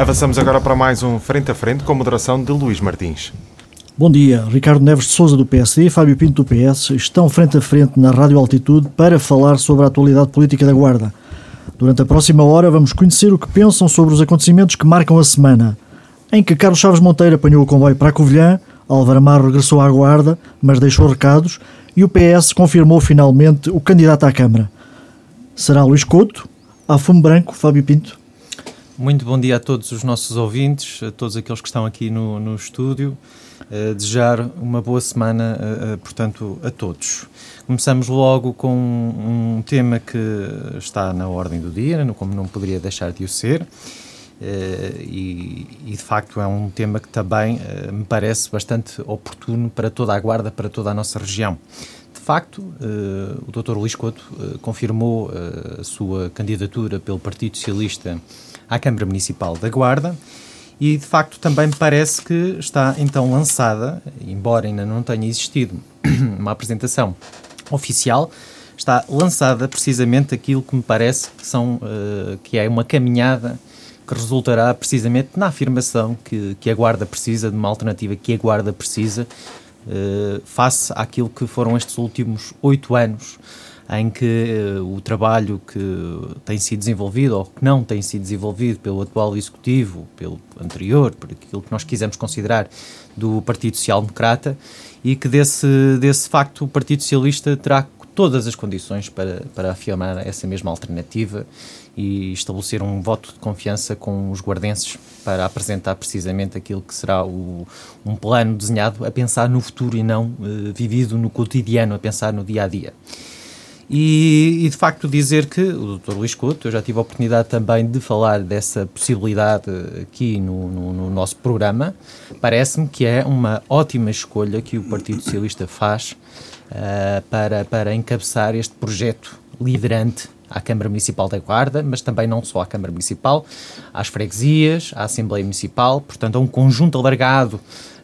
Avançamos agora para mais um Frente a Frente com moderação de Luís Martins. Bom dia, Ricardo Neves de Souza do PSD e Fábio Pinto do PS estão frente a frente na Rádio Altitude para falar sobre a atualidade política da Guarda. Durante a próxima hora vamos conhecer o que pensam sobre os acontecimentos que marcam a semana, em que Carlos Chaves Monteiro apanhou o comboio para a Covilhã, Álvaro Amaro regressou à Guarda, mas deixou recados, e o PS confirmou finalmente o candidato à Câmara. Será Luís Couto, a fumo branco, Fábio Pinto? Muito bom dia a todos os nossos ouvintes, a todos aqueles que estão aqui no, no estúdio. Uh, desejar uma boa semana, uh, uh, portanto, a todos. Começamos logo com um, tema que está na ordem do dia, como não poderia deixar de o ser, e, e, de facto é um tema que também me parece bastante oportuno para toda a Guarda, para toda a nossa região. De facto, o Dr. Luís Couto confirmou a sua candidatura pelo Partido Socialista à Câmara Municipal da Guarda e de facto também parece que está então lançada, embora ainda não tenha existido uma apresentação oficial, está lançada precisamente aquilo que me parece que, são, uh, que é uma caminhada que resultará precisamente na afirmação que, que a Guarda precisa de uma alternativa que a Guarda precisa uh, face àquilo que foram estes últimos oito anos em que uh, o trabalho que tem sido desenvolvido ou que não tem sido desenvolvido pelo atual Executivo, pelo anterior, por aquilo que nós quisermos considerar do Partido Social Democrata, e que desse, desse facto o Partido Socialista terá todas as condições para, para afirmar essa mesma alternativa e estabelecer um voto de confiança com os guardenses para apresentar precisamente aquilo que será o, um plano desenhado a pensar no futuro e não uh, vivido no cotidiano, a pensar no dia a dia. E, e, de facto dizer que o Dr. Luís Couto, eu já tive a oportunidade também de falar dessa possibilidade aqui no, no, no nosso programa, parece-me que é uma ótima escolha que o Partido Socialista faz uh, para, para encabeçar este projeto liderante à Câmara Municipal da Guarda, mas também não só à Câmara Municipal, às freguesias, à Assembleia Municipal, portanto, a um conjunto alargado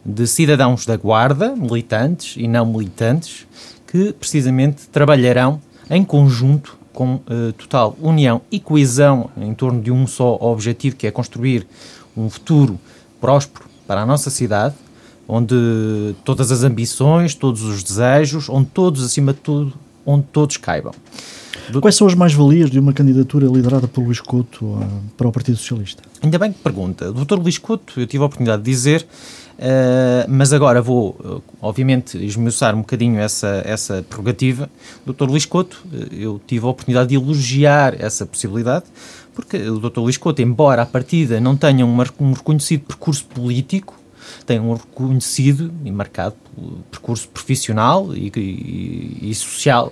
de cidadãos da Guarda, militantes e não militantes, que precisamente trabalharão em conjunto, com uh, total união e coesão em torno de um só objetivo, que é construir um futuro próspero para a nossa cidade, onde todas as ambições, todos os desejos, onde todos, acima de tudo, onde todos caibam. Quais são as mais-valias de uma candidatura liderada por Luís Couto uh, para o Partido Socialista? Ainda bem que pergunta. Dr. Luís Couto, eu tive a oportunidade de dizer Uh, mas agora vou, uh, obviamente, esmiuçar um bocadinho essa, essa prerrogativa. Dr. Luís Couto, uh, eu tive a oportunidade de elogiar essa possibilidade, porque o Dr. Luís Couto, embora à partida não tenha um, reconhecido percurso político, tem um reconhecido e marcado percurso profissional e, e, e social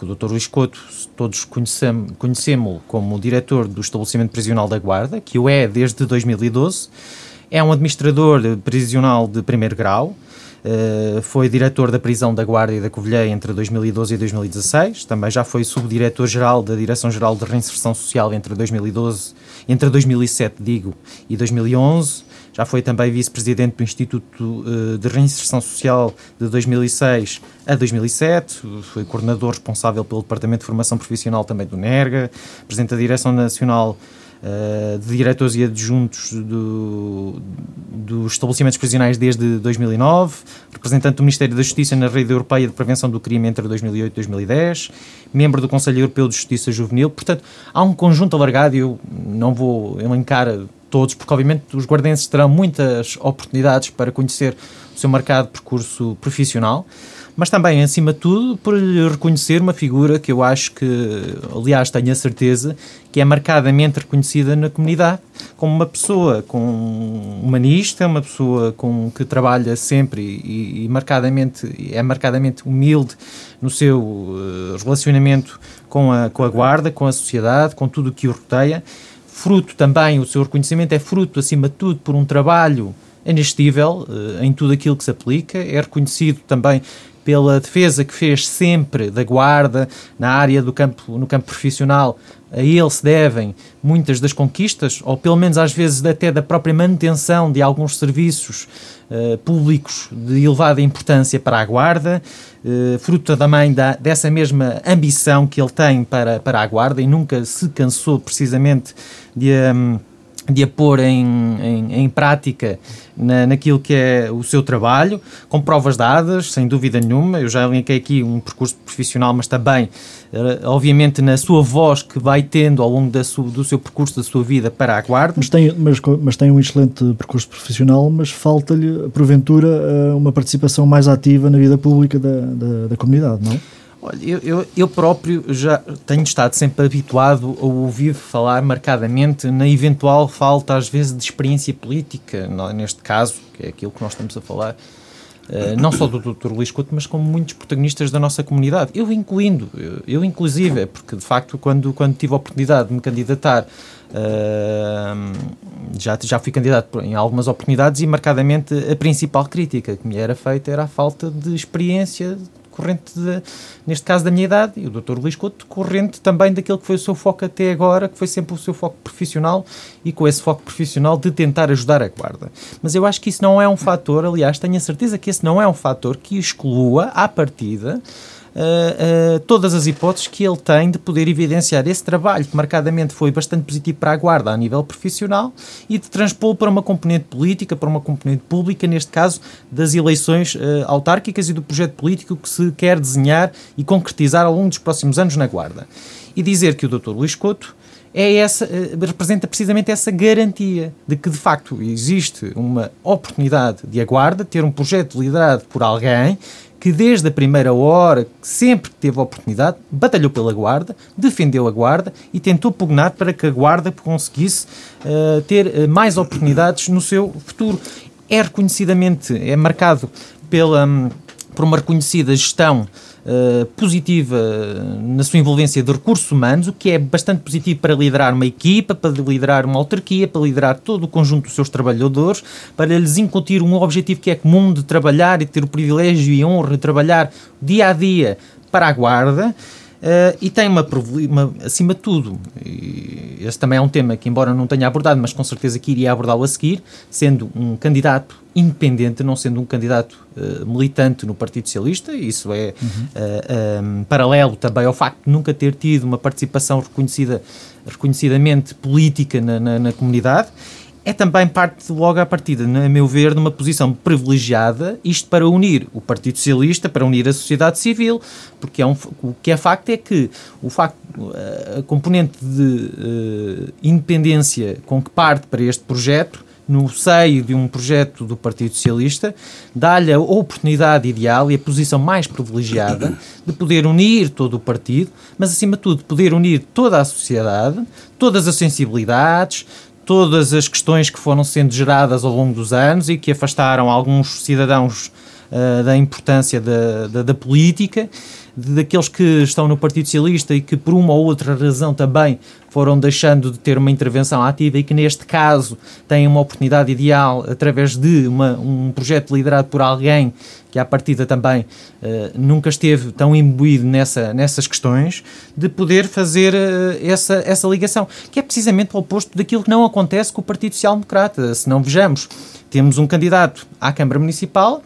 porque o Dr. Luís Couto, todos conhecemos, conhecemos como diretor do estabelecimento prisional da Guarda, que o é desde 2012, é um administrador prisional de primeiro grau. Uh, foi diretor da prisão da Guarda e da Covilhã entre 2012 e 2016. Também já foi subdiretor-geral da Direção-Geral de Reinserção Social entre 2012, entre 2007, digo, e 2011. Já foi também vice-presidente do Instituto uh, de Reinserção Social de 2006 a 2007. Foi coordenador responsável pelo Departamento de Formação Profissional também do NERGA, presidente da Direção Nacional uh, de diretores e adjuntos do, dos estabelecimentos prisionais desde 2009, representante do Ministério da Justiça na Rede Europeia de Prevenção do Crime entre 2008 e 2010, membro do Conselho Europeu de Justiça Juvenil. Portanto, há um conjunto alargado e eu não vou elencar todos, porque obviamente os guardenses terão muitas oportunidades para conhecer o seu marcado percurso profissional mas também, acima de tudo, por lhe reconhecer uma figura que eu acho que, aliás, tenho a certeza que é marcadamente reconhecida na comunidade como uma pessoa com humanista, uma pessoa com que trabalha sempre e, e marcadamente é marcadamente humilde no seu uh, relacionamento com a, com a guarda, com a sociedade, com tudo o que o rodeia. Fruto também, o seu reconhecimento é fruto, acima de tudo, por um trabalho anestível uh, em tudo aquilo que se aplica, é reconhecido também pela defesa que fez sempre da guarda na área do campo, no campo profissional. A ele se devem muitas das conquistas, ou pelo menos às vezes até da própria manutenção de alguns serviços uh, públicos de elevada importância para a guarda, uh, fruto também da, dessa mesma ambição que ele tem para, para a guarda e nunca se cansou precisamente de. Um, de a pôr em, em, em prática na, naquilo que é o seu trabalho, com provas dadas, sem dúvida nenhuma. Eu já linkei aqui um percurso profissional, mas também, uh, obviamente, na sua voz que vai tendo ao longo da su, do seu percurso, da sua vida para a Guarda. Mas tem, mas, mas tem um excelente percurso profissional, mas falta-lhe, porventura, uh, uma participação mais ativa na vida pública da, da, da comunidade, não? Olha, eu, eu, eu, próprio já tenho estado sempre habituado a ouvir falar marcadamente na eventual falta, às vezes, de experiência política, neste caso, que é aquilo que nós estamos a falar, uh, não só do Dr. Luís Couto, mas como muitos protagonistas da nossa comunidade. Eu incluindo, eu, eu inclusive, porque de facto, quando, quando tive a oportunidade de me candidatar, uh, já, já fui candidato em algumas oportunidades e, marcadamente, a principal crítica que me era feita era a falta de experiência corrente, de, neste caso, da minha idade, e o Dr. Luís Couto, corrente também daquilo que foi o seu foco até agora, que foi sempre o seu foco profissional, e com esse foco profissional de tentar ajudar a guarda. Mas eu acho que isso não é um fator, aliás, tenho a certeza que esse não é um fator que exclua, à partida, uh, todas as hipóteses que ele tem de poder evidenciar esse trabalho que marcadamente foi bastante positivo para a Guarda a nível profissional e de transpô-lo para uma componente política, para uma componente pública, neste caso das eleições uh, autárquicas e do projeto político que se quer desenhar e concretizar ao longo dos próximos anos na Guarda. E dizer que o Dr. Luís Couto é essa, representa precisamente essa garantia de que, de facto, existe uma oportunidade de a Guarda ter um projeto liderado por alguém que desde a primeira hora, sempre que teve a oportunidade, batalhou pela Guarda, defendeu a Guarda e tentou pugnar para que a Guarda conseguisse uh, ter uh, mais oportunidades no seu futuro. É reconhecidamente, é marcado pela, um, por uma reconhecida gestão uh, positiva na sua envolvência de recursos humanos, o que é bastante positivo para liderar uma equipa, para liderar uma autarquia, para liderar todo o conjunto dos seus trabalhadores, para lhes incutir um objetivo que é comum de trabalhar e ter o privilégio e honra de trabalhar dia a dia para a guarda. Uh, e tem uma, uma, acima de tudo, esse também é um tema que, embora não tenha abordado, mas com certeza que iria abordá-lo a seguir, sendo um candidato independente, não sendo um candidato uh, militante no Partido Socialista, isso é uhum. uh, um, paralelo também ao facto de nunca ter tido uma participação reconhecida, reconhecidamente política na, na, na comunidade é também parte logo à partida, a meu ver, de uma posição privilegiada, isto para unir o Partido Socialista, para unir a sociedade civil, porque é um, o que é facto é que o facto, a componente de uh, independência com que parte para este projeto no seio de um projeto do Partido Socialista, dá-lhe a oportunidade ideal e a posição mais privilegiada de poder unir todo o partido, mas acima de tudo poder unir toda a sociedade, todas as sensibilidades, todas as questões que foram sendo geradas ao longo dos anos e que afastaram alguns cidadãos uh, da importância da, da, da política daqueles que estão no Partido Socialista e que por uma ou outra razão também foram deixando de ter uma intervenção ativa e que neste caso têm uma oportunidade ideal através de uma, um projeto liderado por alguém que à partida também uh, nunca esteve tão imbuído nessa, nessas questões, de poder fazer uh, essa, essa ligação, que é precisamente o oposto daquilo que não acontece com o Partido Social Democrata. Se não vejamos, temos um candidato à Câmara Municipal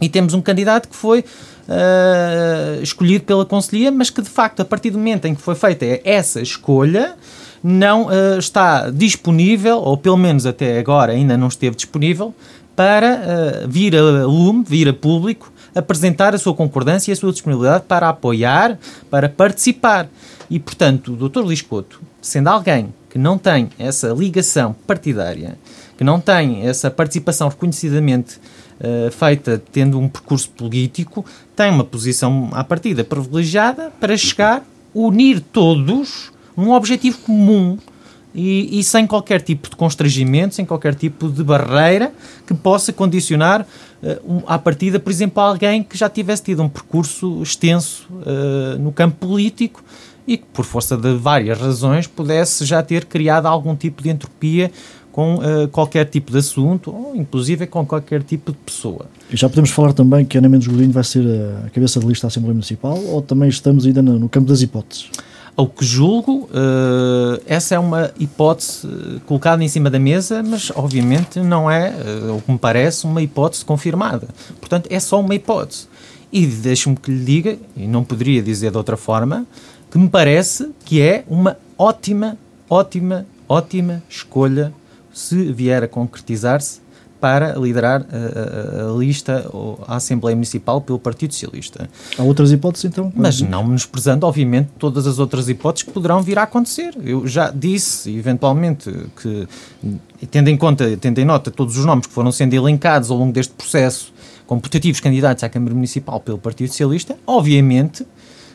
e temos um candidato que foi uh, escolhido pela Conselhia, mas que de facto, a partir do momento em que foi feita essa escolha, não uh, está disponível, ou pelo menos até agora ainda não esteve disponível, para uh, vir a lume, vir a público, apresentar a sua concordância e a sua disponibilidade para apoiar, para participar. E, portanto, o Dr. Liscoto, sendo alguém que não tem essa ligação partidária, que não tem essa participação reconhecidamente uh, feita tendo um percurso político, tem uma posição à partida privilegiada para chegar, unir todos num objetivo comum e, e, sem qualquer tipo de constrangimento, sem qualquer tipo de barreira que possa condicionar uh, um, à partida, por exemplo, alguém que já tivesse tido um percurso extenso uh, no campo político e que, por força de várias razões, pudesse já ter criado algum tipo de entropia com uh, qualquer tipo de assunto, ou inclusive com qualquer tipo de pessoa. E já podemos falar também que Ana Mendes Godinho vai ser a cabeça de lista da Assembleia Municipal, ou também estamos ainda no, no campo das hipóteses? Ao que julgo, uh, essa é uma hipótese colocada em cima da mesa, mas obviamente não é, uh, o que me parece, uma hipótese confirmada. Portanto, é só uma hipótese. E deixe-me que lhe diga, e não poderia dizer de outra forma, que me parece que é uma ótima, ótima, ótima escolha se vier a concretizar-se, para liderar a, a, a, lista ou a Assembleia Municipal pelo Partido Socialista. Há outras hipóteses então? Mas não menosprezando, obviamente, todas as outras hipóteses que poderão vir a acontecer. Eu já disse, eventualmente, que, tendo em conta, tendo em nota todos os nomes que foram sendo elencados ao longo deste processo como putativos candidatos à Câmara Municipal pelo Partido Socialista, obviamente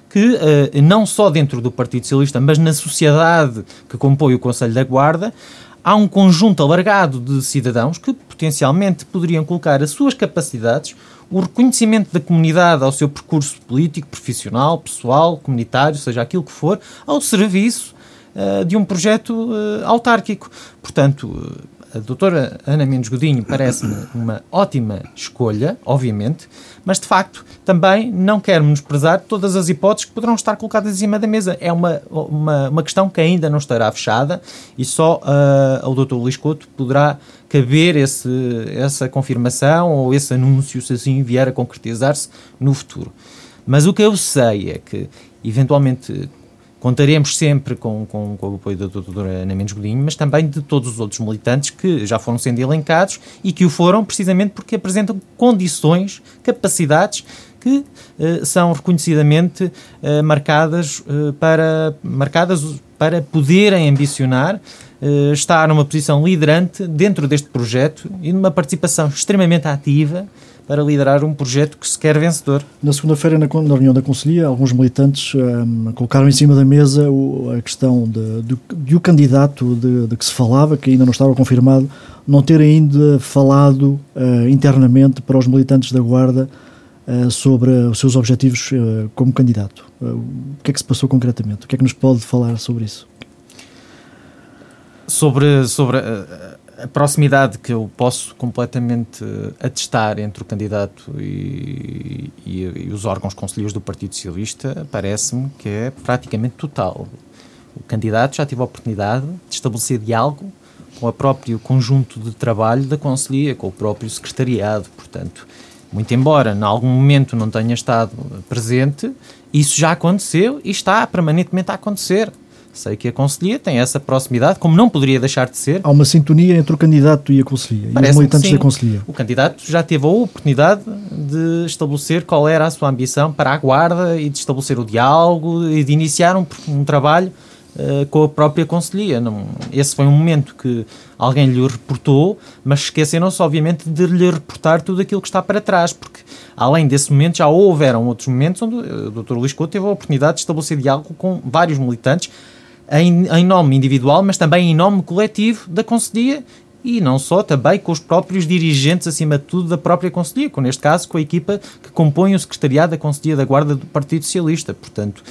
que uh, não só dentro do Partido Socialista, mas na sociedade que compõe o Conselho da Guarda, há um conjunto alargado de cidadãos que potencialmente poderiam colocar as suas capacidades, o reconhecimento da comunidade ao seu percurso político, profissional, pessoal, comunitário, seja aquilo que for, ao serviço uh, de um projeto uh, autárquico. Portanto, uh, a doutora Ana Mendes Godinho parece-me uma ótima escolha, obviamente, mas de facto também não quero menosprezar todas as hipóteses que poderão estar colocadas em cima da mesa. É uma, uma, uma questão que ainda não estará fechada e só uh, ao Dr. Luís Couto poderá caber esse, essa confirmação ou esse anúncio, se assim vier a concretizar-se no futuro. Mas o que eu sei é que, eventualmente, Contaremos sempre com, com, com o apoio da doutora Ana Mendes Godinho, mas também de todos os outros militantes que já foram sendo elencados e que o foram precisamente porque apresentam condições, capacidades que uh, são reconhecidamente uh, marcadas, uh, para, marcadas para poderem ambicionar estar numa posição liderante dentro deste projeto e numa participação extremamente ativa para liderar um projeto que se quer vencedor. Na segunda-feira, na, na, reunião da Conselhia, alguns militantes um, colocaram em cima da mesa o, a questão de, de, de o candidato de, de, que se falava, que ainda não estava confirmado, não ter ainda falado uh, internamente para os militantes da Guarda uh, sobre os seus objetivos uh, como candidato. o que é que se passou concretamente? O que é que nos pode falar sobre isso? Sobre, sobre a proximidade que eu posso completamente atestar entre o candidato e, e, e os órgãos conselheiros do Partido Socialista parece-me que é praticamente total. O candidato já teve a oportunidade de estabelecer diálogo com o próprio conjunto de trabalho da Conselhia, com o próprio secretariado, portanto, muito embora em algum momento não tenha estado presente, isso já aconteceu e está permanentemente a acontecer. Sei que a Conselhia tem essa proximidade, como não poderia deixar de ser. Há uma sintonia entre o candidato e a Conselhia, e os militantes da Conselhia. O candidato já teve a oportunidade de estabelecer qual era a sua ambição para a Guarda e de estabelecer o diálogo e de iniciar um, um trabalho uh, com a própria Conselhia. Não, esse foi um momento que alguém lhe reportou, mas esqueceram-se, obviamente, de lhe reportar tudo aquilo que está para trás, porque além desse momento já houveram outros momentos onde o Dr. Luís Couto teve a oportunidade de estabelecer diálogo com vários militantes em, em nome individual, mas também em nome coletivo da Conselhia e não só, também com os próprios dirigentes, acima de tudo, da própria Conselhia, com, neste caso com a equipa que compõe o secretariado da Conselhia da Guarda do Partido Socialista. Portanto,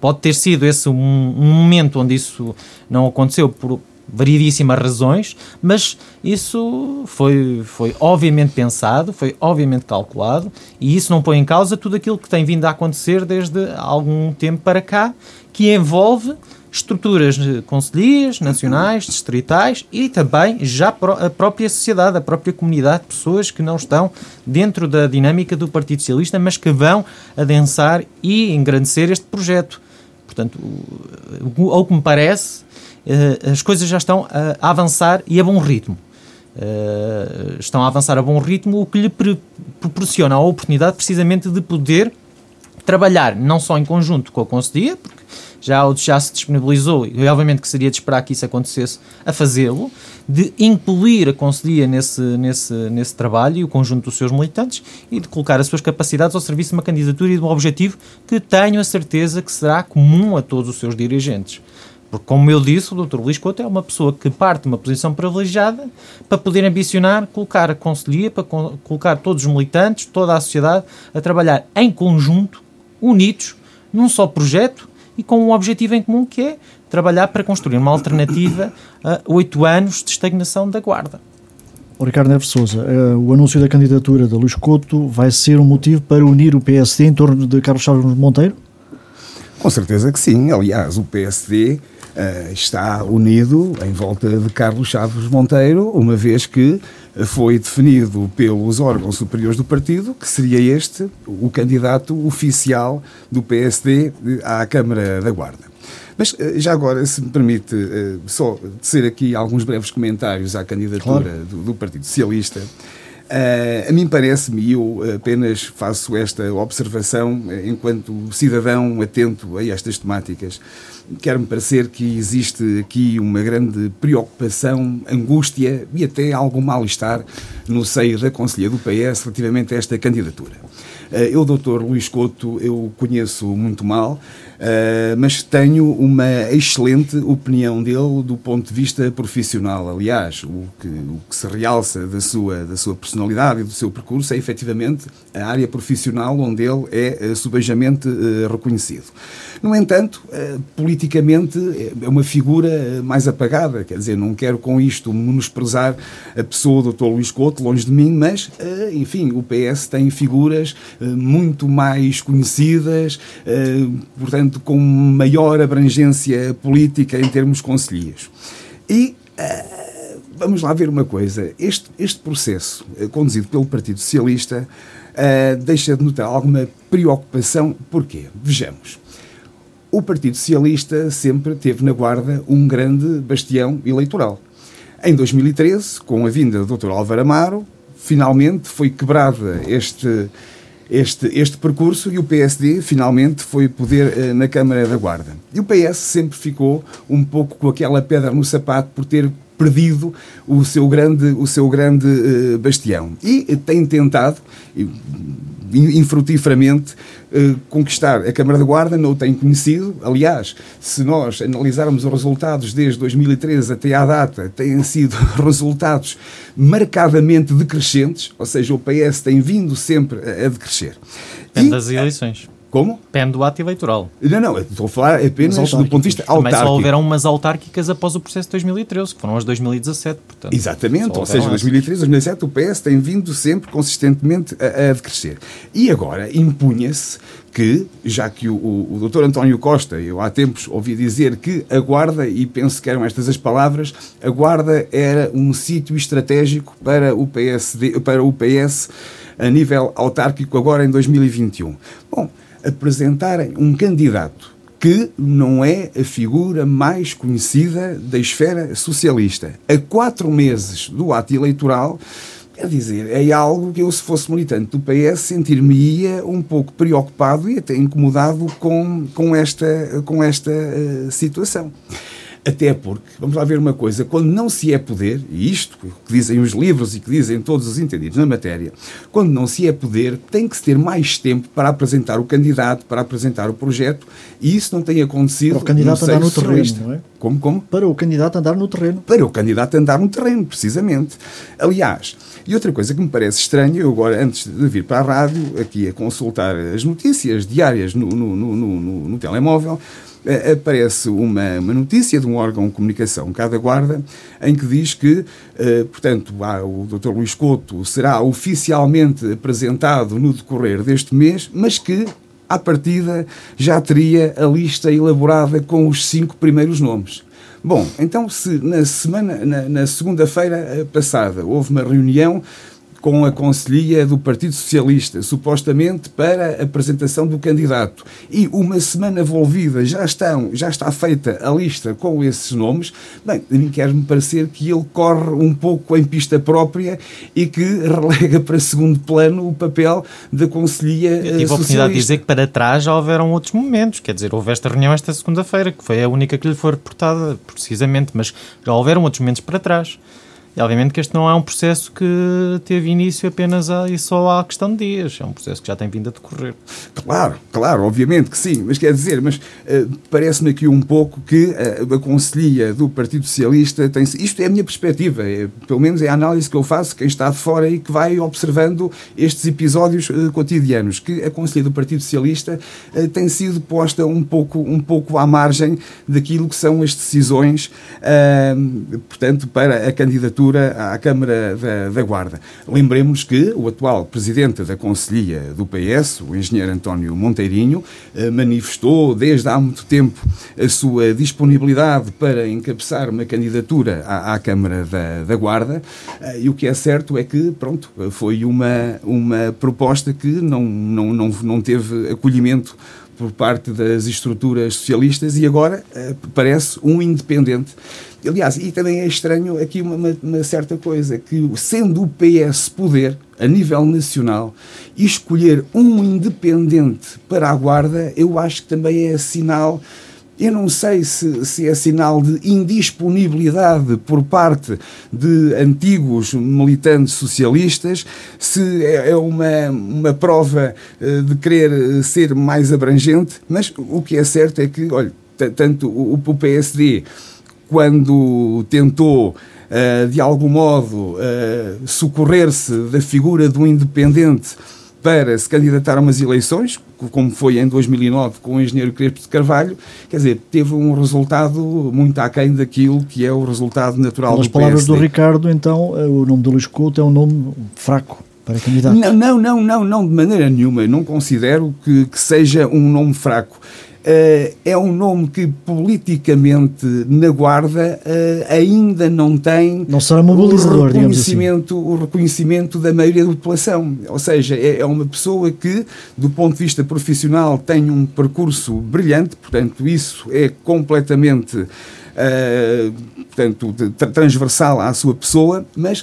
pode ter sido esse um, um momento onde isso não aconteceu por variedíssimas razões, mas isso foi, foi obviamente pensado, foi obviamente calculado e isso não põe em causa tudo aquilo que tem vindo a acontecer desde algum tempo para cá, que envolve estruturas conselhias, nacionais, distritais e também já a própria sociedade, a própria comunidade, pessoas que não estão dentro da dinâmica do Partido Socialista, mas que vão adensar e engrandecer este projeto. Portanto, ao que me parece, eh, as coisas já estão a avançar e a bom ritmo. Eh, estão a avançar a bom ritmo, o que lhe proporciona a oportunidade precisamente de poder trabalhar não só em conjunto com a Conselhia, porque já, já se disponibilizou, e obviamente que seria de esperar que isso acontecesse, a fazê-lo, de incluir a Conselhia nesse, nesse, nesse trabalho e o conjunto dos seus militantes e de colocar as suas capacidades ao serviço de uma candidatura e de um objetivo que tenho a certeza que será comum a todos os seus dirigentes. Porque, como eu disse, o Dr. Luís Couto é uma pessoa que parte de uma posição privilegiada para poder ambicionar colocar a Conselhia, para colocar todos os militantes, toda a sociedade, a trabalhar em conjunto, unidos, num só projeto e com um objetivo em comum que é trabalhar para construir uma alternativa a oito anos de estagnação da Guarda. O Ricardo Neves Souza, eh, o anúncio da candidatura de Luís Couto vai ser um motivo para unir o PSD em torno de Carlos Chaves Monteiro? Com certeza que sim. Aliás, o PSD uh, está unido em volta de Carlos Chaves Monteiro, uma vez que foi definido pelos órgãos superiores do partido que seria este o candidato oficial do PSD à Câmara da Guarda. Mas já agora, se me permite só dizer aqui alguns breves comentários à candidatura claro. do, do Partido Socialista. Uh, a mim parece-me, e eu apenas faço esta observação enquanto cidadão atento a estas temáticas, quer-me parecer que existe aqui uma grande preocupação, angústia e até algum mal-estar no seio da Conselhia do PS relativamente a esta candidatura. Uh, eu, doutor Luís Couto, eu conheço muito mal, Uh, mas tenho uma excelente opinião dele do ponto de vista profissional. Aliás, o que, o que se realça da sua, da sua personalidade e do seu percurso é efetivamente a área profissional onde ele é uh, subejamente reconhecido. No entanto, politicamente é uma figura mais apagada, quer dizer, não quero com isto menosprezar a pessoa do Dr. Luís Couto, longe de mim, mas, enfim, o PS tem figuras muito mais conhecidas, portanto, com maior abrangência política em termos conselheiros. E vamos lá ver uma coisa: este, este processo conduzido pelo Partido Socialista uh, deixa de notar alguma preocupação. Porquê? Vejamos. O Partido Socialista sempre teve na Guarda um grande bastião eleitoral. Em 2013, com a vinda do Dr. Álvaro Amaro, finalmente foi quebrada este este, este percurso e o PSD finalmente foi poder uh, na Câmara da Guarda. E o PS sempre ficou um pouco com aquela pedra no sapato por ter perdido o seu grande, o seu grande uh, bastião. E tem tentado, infrutíferamente, uh, conquistar a Câmara da Guarda, não o tem conhecido. Aliás, se nós analisarmos os resultados desde 2013 até à data, têm sido resultados marcadamente decrescentes, ou seja, o PS tem vindo sempre a, a decrescer. Depende e, das eleições. Como? Depende do ato eleitoral. Não, não, estou a falar apenas do ponto de vista autárquico. Também só houveram umas autárquicas após o processo de 2013, que foram as 2017, portanto. Exatamente, ou seja, 2013, 2017 o PS tem vindo sempre consistentemente a, a decrescer. E agora impunha-se que, já que o, o, o Dr. António Costa, eu há tempos ouvi dizer que a Guarda, e penso que eram estas as palavras, a Guarda era um sítio estratégico para o, PSD, para o PS a nível autárquico agora em 2021. Bom, apresentarem um candidato que não é a figura mais conhecida da esfera socialista. A quatro meses do ato eleitoral, quer dizer, é algo que eu, se fosse militante do PS, sentir-me-ia um pouco preocupado e até incomodado com, com esta, com esta uh, situação. Até porque, vamos lá ver uma coisa, quando não se é poder, e isto que dizem os livros e que dizem todos os entendidos na matéria, quando não se é poder, tem que se ter mais tempo para apresentar o candidato, para apresentar o projeto, e isso não tem acontecido. Para o candidato andar no terreno, não é? Como, como? Para o candidato andar no terreno. Para o candidato andar no terreno, precisamente. Aliás, e outra coisa que me parece estranha, eu agora, antes de vir para a rádio, aqui a consultar as notícias diárias no, no, no, no, no telemóvel, aparece uma, uma, notícia de um órgão de comunicação cada guarda em que diz que, eh, portanto, o Dr. Luís Couto será oficialmente apresentado no decorrer deste mês, mas que à partida já teria a lista elaborada com os cinco primeiros nomes. Bom, então se na semana, na, na segunda-feira eh, passada houve uma reunião com a Conselhia do Partido Socialista, supostamente para a apresentação do candidato. E uma semana envolvida já, estão, já está feita a lista com esses nomes. Bem, a mim quer-me parecer que ele corre um pouco em pista própria e que relega para segundo plano o papel da Conselhia Eu tive a oportunidade de dizer que para trás já houveram outros momentos. Quer dizer, houve esta reunião esta segunda-feira, que foi a única que lhe foi reportada, precisamente, mas já houveram outros momentos para trás. E obviamente que este não é um processo que teve início apenas a, e só há questão de dias, é um processo que já tem vindo a decorrer. Claro, claro, obviamente que sim, mas quer dizer, mas uh, parece-me aqui um pouco que uh, a Conselhia do Partido Socialista tem. Isto é a minha perspectiva, é, pelo menos é a análise que eu faço, quem está de fora e que vai observando estes episódios uh, cotidianos, que a Conselhia do Partido Socialista tem sido posta um pouco, um pouco à margem daquilo que são as decisões, portanto, para a candidatura à Câmara da, da Guarda. Lembremos que o atual presidente da Conselhia do PS, o engenheiro António Monteirinho, eh, manifestou desde há muito tempo a sua disponibilidade para encabeçar uma candidatura à, à Câmara da, da Guarda eh, e o que é certo é que, pronto, foi uma, uma proposta que não, não, não, não teve acolhimento por parte das estruturas socialistas e agora uh, parece um independente. Aliás, e também é estranho aqui uma, uma, certa coisa, que sendo o PS poder, a nível nacional, escolher um independente para a Guarda, eu acho que também é sinal eu não sei se, se é sinal de indisponibilidade por parte de antigos militantes socialistas, se é, é uma, uma prova eh, de querer eh, ser mais abrangente, mas o que é certo é que, olha, tanto o, o PSD, quando tentou Uh, de algum modo uh, socorrer-se da figura do independente para se candidatar a umas eleições, como foi em 2009 com o engenheiro Crespo de Carvalho, quer dizer, teve um resultado muito aquém daquilo que é o resultado natural Pelas do palavras do Ricardo, então, eh, o nome de Luís Couto é um nome fraco para candidato. Não, não, não, não, não de maneira nenhuma. Não considero que, que seja um nome fraco. Uh, é um nome que politicamente na Guarda uh, ainda não tem não será mobilizador, o, reconhecimento, assim. o reconhecimento da maioria da população. Ou seja, é, é, uma pessoa que, do ponto de vista profissional, tem um percurso brilhante, portanto, isso é completamente uh, portanto, transversal à sua pessoa, mas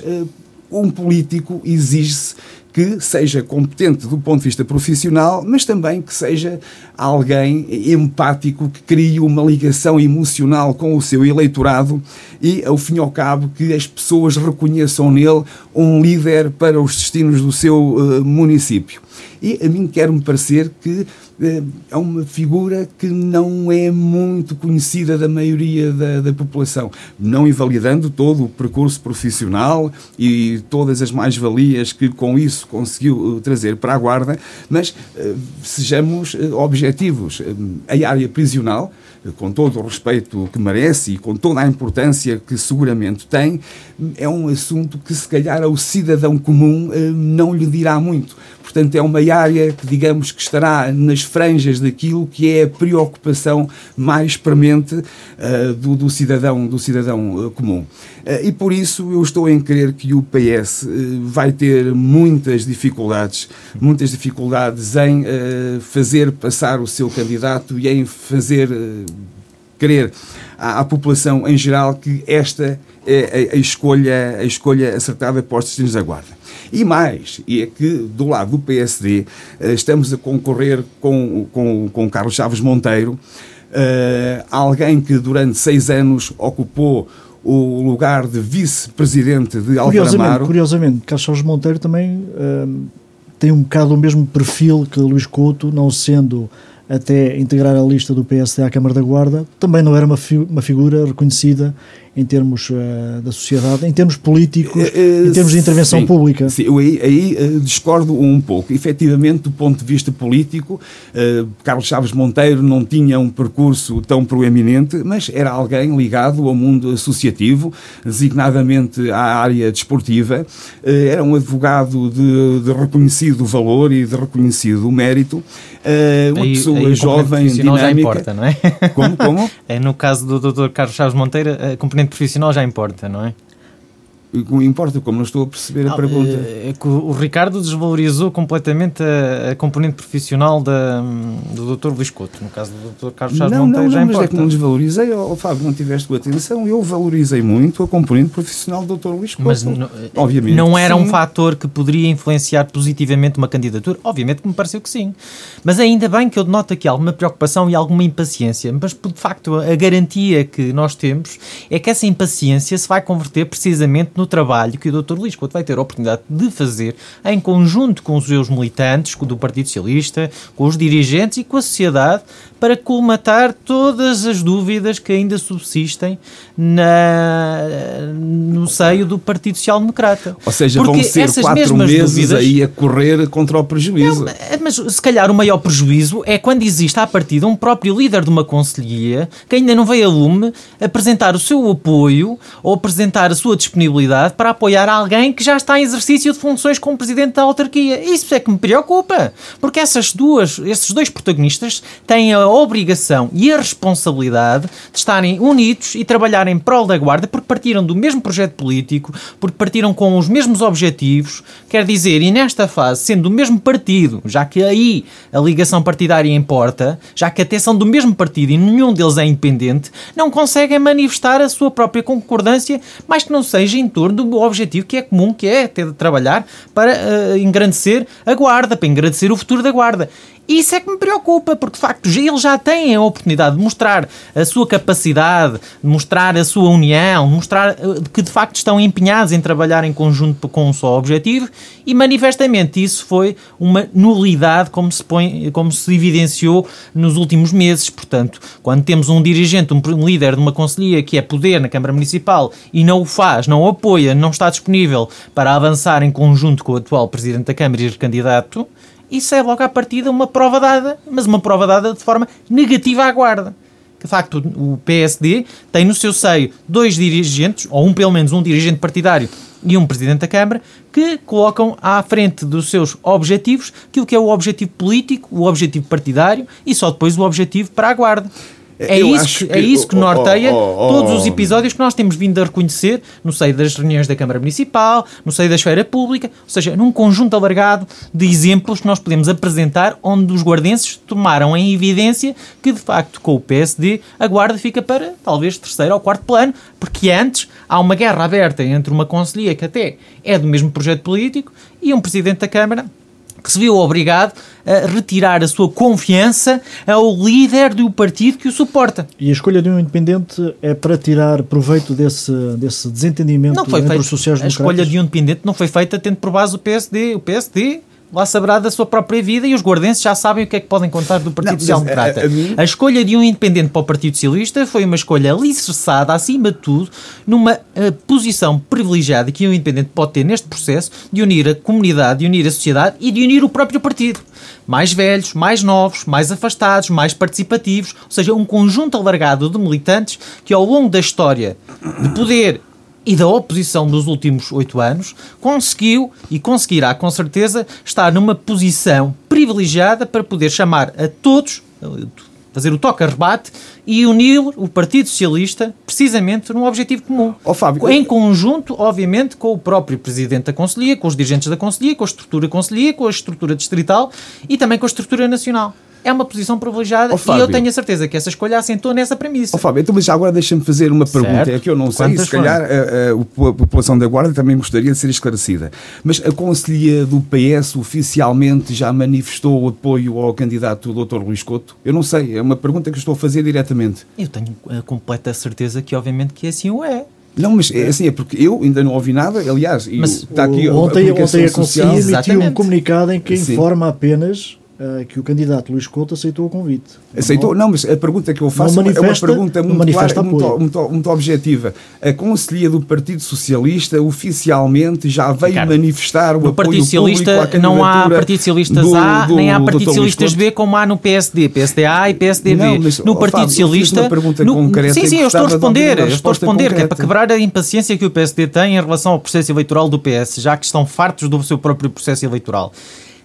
um político exige-se que seja competente do ponto de vista profissional, mas também que seja alguém empático, que crie uma ligação emocional com o seu eleitorado e, ao fim e ao cabo, que as pessoas reconheçam nele um líder para os destinos do seu uh, município. E a mim quer-me parecer que é uma figura que não é muito conhecida da maioria da, da, população, não invalidando todo o percurso profissional e todas as mais-valias que com isso conseguiu eh, trazer para a Guarda, mas uh, sejamos objetivos. A área prisional, com todo o respeito que merece e com toda a importância que seguramente tem, é um assunto que se calhar ao cidadão comum não lhe dirá muito Portanto, é uma área que, digamos, que estará nas franjas daquilo que é a preocupação mais premente uh, do, do, cidadão, do cidadão uh, comum. Uh, e por isso eu estou em crer que o PS vai ter muitas dificuldades, muitas dificuldades em fazer passar o seu candidato e em fazer querer à, à, população em geral que esta é a, a, escolha, a escolha acertada para os destinos da Guarda. E mais, e é que do lado do PSD eh, estamos a concorrer com, com, com Carlos Chaves Monteiro, uh, alguém que durante seis anos ocupou o lugar de vice-presidente de Alvar Curiosamente, curiosamente, Carlos Chaves Monteiro também uh, tem um bocado o mesmo perfil que Luís Couto, não sendo até integrar a lista do PSD à Câmara da Guarda, também não era uma, fi uma figura reconhecida em termos uh, da sociedade, em termos políticos, uh, em termos de intervenção sim, pública. Sim, eu aí, aí uh, discordo um pouco. Efetivamente, do ponto de vista político, Carlos Chaves Monteiro não tinha um percurso tão proeminente, mas era alguém ligado ao mundo associativo, designadamente à área desportiva. era um advogado de, de, reconhecido valor e de reconhecido mérito. uma aí, pessoa aí jovem, dinâmica. Já importa, não é? Como? como? É, no caso do Dr. Carlos Chaves Monteiro, a componente profissional já importa, não é? Importa, como não estou a perceber a pergunta. É que o Ricardo desvalorizou completamente a, a componente profissional da, do Dr. Luís Couto, no caso do Dr. Carlos não, Monteiro, não, já não, importa. Mas é que não desvalorizei, oh, Fábio, não tiveste atenção, eu valorizei muito a componente profissional do Dr. Luís Couto. Mas não, obviamente não era sim. um fator que poderia influenciar positivamente uma candidatura? Obviamente que me pareceu que sim. Mas ainda bem que eu denoto aqui alguma preocupação e alguma impaciência, mas de facto a garantia que nós temos é que essa impaciência se vai converter precisamente no trabalho que o Dr. Luís Couto vai ter a oportunidade de fazer em conjunto com os seus militantes do Partido Socialista, com os dirigentes e com a sociedade para colmatar todas as dúvidas que ainda subsistem na, no seio do Partido Social Democrata. Ou seja, Porque vão ser quatro meses dúvidas, aí a correr contra o prejuízo. Não, mas se calhar o maior prejuízo é quando existe à partida um próprio líder de uma conselhia que ainda não veio a lume apresentar o seu apoio ou apresentar a sua disponibilidade para apoiar alguém que já está em exercício de funções como presidente da autarquia. Isso é que me preocupa, porque essas duas, esses dois protagonistas têm a obrigação e a responsabilidade de estarem unidos e trabalhar em prol da Guarda, porque partiram do mesmo projeto político, porque partiram com os mesmos objetivos, quer dizer, e nesta fase, sendo do mesmo partido, já que aí a ligação partidária importa, já que até são do mesmo partido e nenhum deles é independente, não conseguem manifestar a sua própria concordância, mais que não seja em torno do objetivo que é comum, que é ter de trabalhar para uh, engrandecer a Guarda, para engrandecer o futuro da Guarda. Isso é que me preocupa, porque de facto eles já têm a oportunidade de mostrar a sua capacidade, de mostrar a sua união, de mostrar eh, que de facto estão empenhados em trabalhar em conjunto com um só objetivo e manifestamente isso foi uma nulidade como se, põe, como se evidenciou nos últimos meses. Portanto, quando temos um dirigente, um líder de uma conselhia que é poder na Câmara Municipal e não o faz, não o apoia, não está disponível para avançar em conjunto com o atual Presidente da Câmara e candidato, isso é logo à partida uma prova dada, mas uma prova dada de forma negativa à guarda. De facto o PSD tem no seu seio dois dirigentes, ou um pelo menos um dirigente partidário e um presidente da Câmara, que colocam à frente dos seus objetivos aquilo que é o objetivo político, o objetivo partidário e só depois o objetivo para a guarda. É isso, que, que, é isso que norteia oh, oh, oh, todos os episódios que nós temos vindo a reconhecer no seio das reuniões da Câmara Municipal, no seio da esfera pública, ou seja, num conjunto alargado de exemplos que nós podemos apresentar onde os guardenses tomaram em evidência que, de facto, com o PSD, a guarda fica para talvez terceiro ou quarto plano, porque antes há uma guerra aberta entre uma conselhia que até é do mesmo projeto político e um presidente da Câmara que se viu obrigado a retirar a sua confiança ao líder do partido que o suporta. E a escolha de um independente é para tirar proveito desse, desse desentendimento não foi entre feito, os sociais-democratas? A escolha de um independente não foi feita tendo por base o PSD. O PSD lá saberá da sua própria vida e os guardenses já sabem o que é que podem contar do Partido Social Democrata. A, a, a, escolha de um independente para o Partido Socialista foi uma escolha alicerçada, acima de tudo, numa uh, posição privilegiada que um independente pode ter neste processo de unir a comunidade, de unir a sociedade e de unir o próprio partido. Mais velhos, mais novos, mais afastados, mais participativos, ou seja, um conjunto alargado de militantes que ao longo da história de poder e da oposição dos últimos oito anos, conseguiu e conseguirá com certeza estar numa posição privilegiada para poder chamar a todos, fazer o toque-rebate e unir o Partido Socialista precisamente num objetivo comum. Oh, Fábio, em conjunto, obviamente, com o próprio Presidente da Conselhia, com os dirigentes da Conselhia, com a estrutura Conselhia, com a estrutura distrital e também com a estrutura nacional é uma posição privilegiada oh, e eu tenho a certeza que essa escolha assentou nessa premissa. Oh, Fábio, então, mas já agora deixa-me fazer uma pergunta, certo. é que eu não sei, Quantas se calhar a, a, a, população da Guarda também gostaria de ser esclarecida. Mas a Conselhia do PS oficialmente já manifestou o apoio ao candidato Dr. Luís Couto? Eu não sei, é uma pergunta que estou a fazer diretamente. Eu tenho a completa certeza que obviamente que assim o é. Não, mas é assim, é porque eu ainda não ouvi nada, aliás, mas está aqui ontem, a, ontem a Conselhia emitiu um comunicado em que Sim. informa apenas uh, que o candidato Luís Couto aceitou o convite. Aceitou? Não, mas a pergunta que eu faço é uma pergunta muito clara, muito, muito, muito, objetiva. A Conselhia do Partido Socialista oficialmente já veio Ricardo, manifestar o no apoio Partido Socialista não há Partido Socialistas do, A, do, nem há Partido Socialistas B como há no PSD, PSDA e PSDB. Não, mas, no Partido Fábio, Socialista... Uma pergunta no, concreta sim, sim, eu estou a responder, eu estou a responder, concreta. que é para quebrar a impaciência que o PSD tem em relação ao processo eleitoral do PS, já que estão fartos do seu próprio processo eleitoral.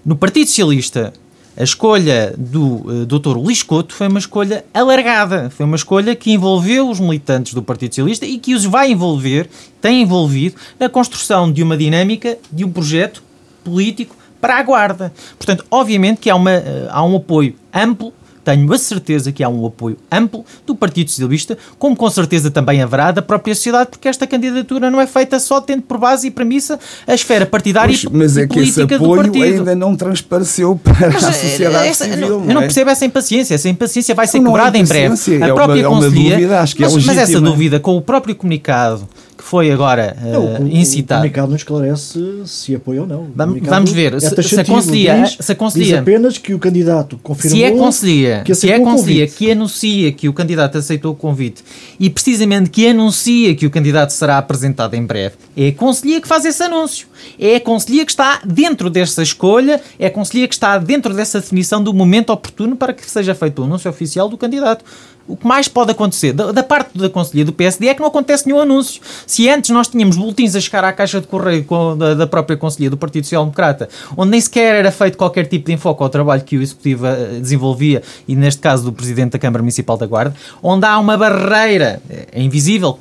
No Partido Socialista, a escolha do uh, Dr. Luís Couto foi uma escolha alargada, foi uma escolha que envolveu os militantes do Partido Socialista e que os vai envolver, tem envolvido, na construção de uma dinâmica, de um projeto político para a Guarda. Portanto, obviamente que há, uma, uh, há um apoio amplo tenho a certeza que há um apoio amplo do Partido Socialista, como com certeza também haverá da própria sociedade, porque esta candidatura não é feita só tendo por base e premissa a esfera partidária pois, e, mas é que esse apoio ainda não transpareceu para mas, a sociedade essa, civil. Não, eu não é? percebo essa impaciência. Essa impaciência vai ser cobrada é em breve. A é própria uma, é uma dúvida, acho que mas, é mas essa dúvida, com o próprio comunicado que foi agora uh, incitado. O comunicado não esclarece se apoia ou não. Vamos, vamos ver. É se, se, a conselhia, diz, se. Diz apenas que o candidato confirmou. Se é que, se é conselhia que anuncia que o candidato aceitou o convite e precisamente que anuncia que o candidato será apresentado em breve, é a conselhia que faz esse anúncio. É a conselhia que está dentro dessa escolha, é a conselhia que está dentro dessa definição do momento oportuno para que seja feito o anúncio oficial do candidato. O que mais pode acontecer da, da, parte da Conselhia do PSD é que não acontece nenhum anúncio. Se antes nós tínhamos boletins a chegar à caixa de correio com, da, da, própria Conselhia do Partido Social Democrata, onde nem sequer era feito qualquer tipo de enfoque ao trabalho que o Executivo eh, desenvolvia, e neste caso do Presidente da Câmara Municipal da Guarda, onde há uma barreira, é invisível,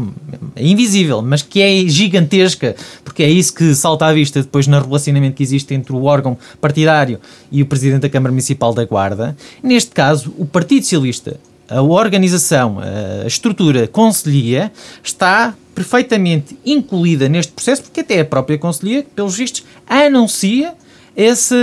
é invisível, mas que é gigantesca, porque é isso que salta à vista depois no relacionamento que existe entre o órgão partidário e o Presidente da Câmara Municipal da Guarda. Neste caso, o Partido Socialista a organização, a estrutura conselhia está perfeitamente incluída neste processo, porque até a própria conselhia, pelos vistos, anuncia esse,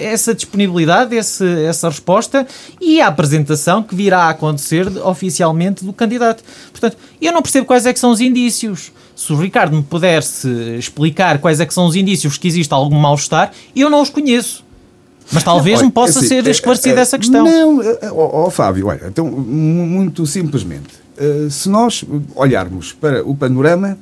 essa disponibilidade, esse, essa resposta e a apresentação que virá a acontecer oficialmente do candidato. Portanto, eu não percebo quais é que são os indícios. Se o Ricardo me pudesse explicar quais é que são os indícios que existe algum mal-estar, eu não os conheço. Mas talvez não, me possa assim, ser é, esclarecida é, essa questão. Não, oh, oh, Fábio, olha, então, muito simplesmente, uh, se nós olharmos para o panorama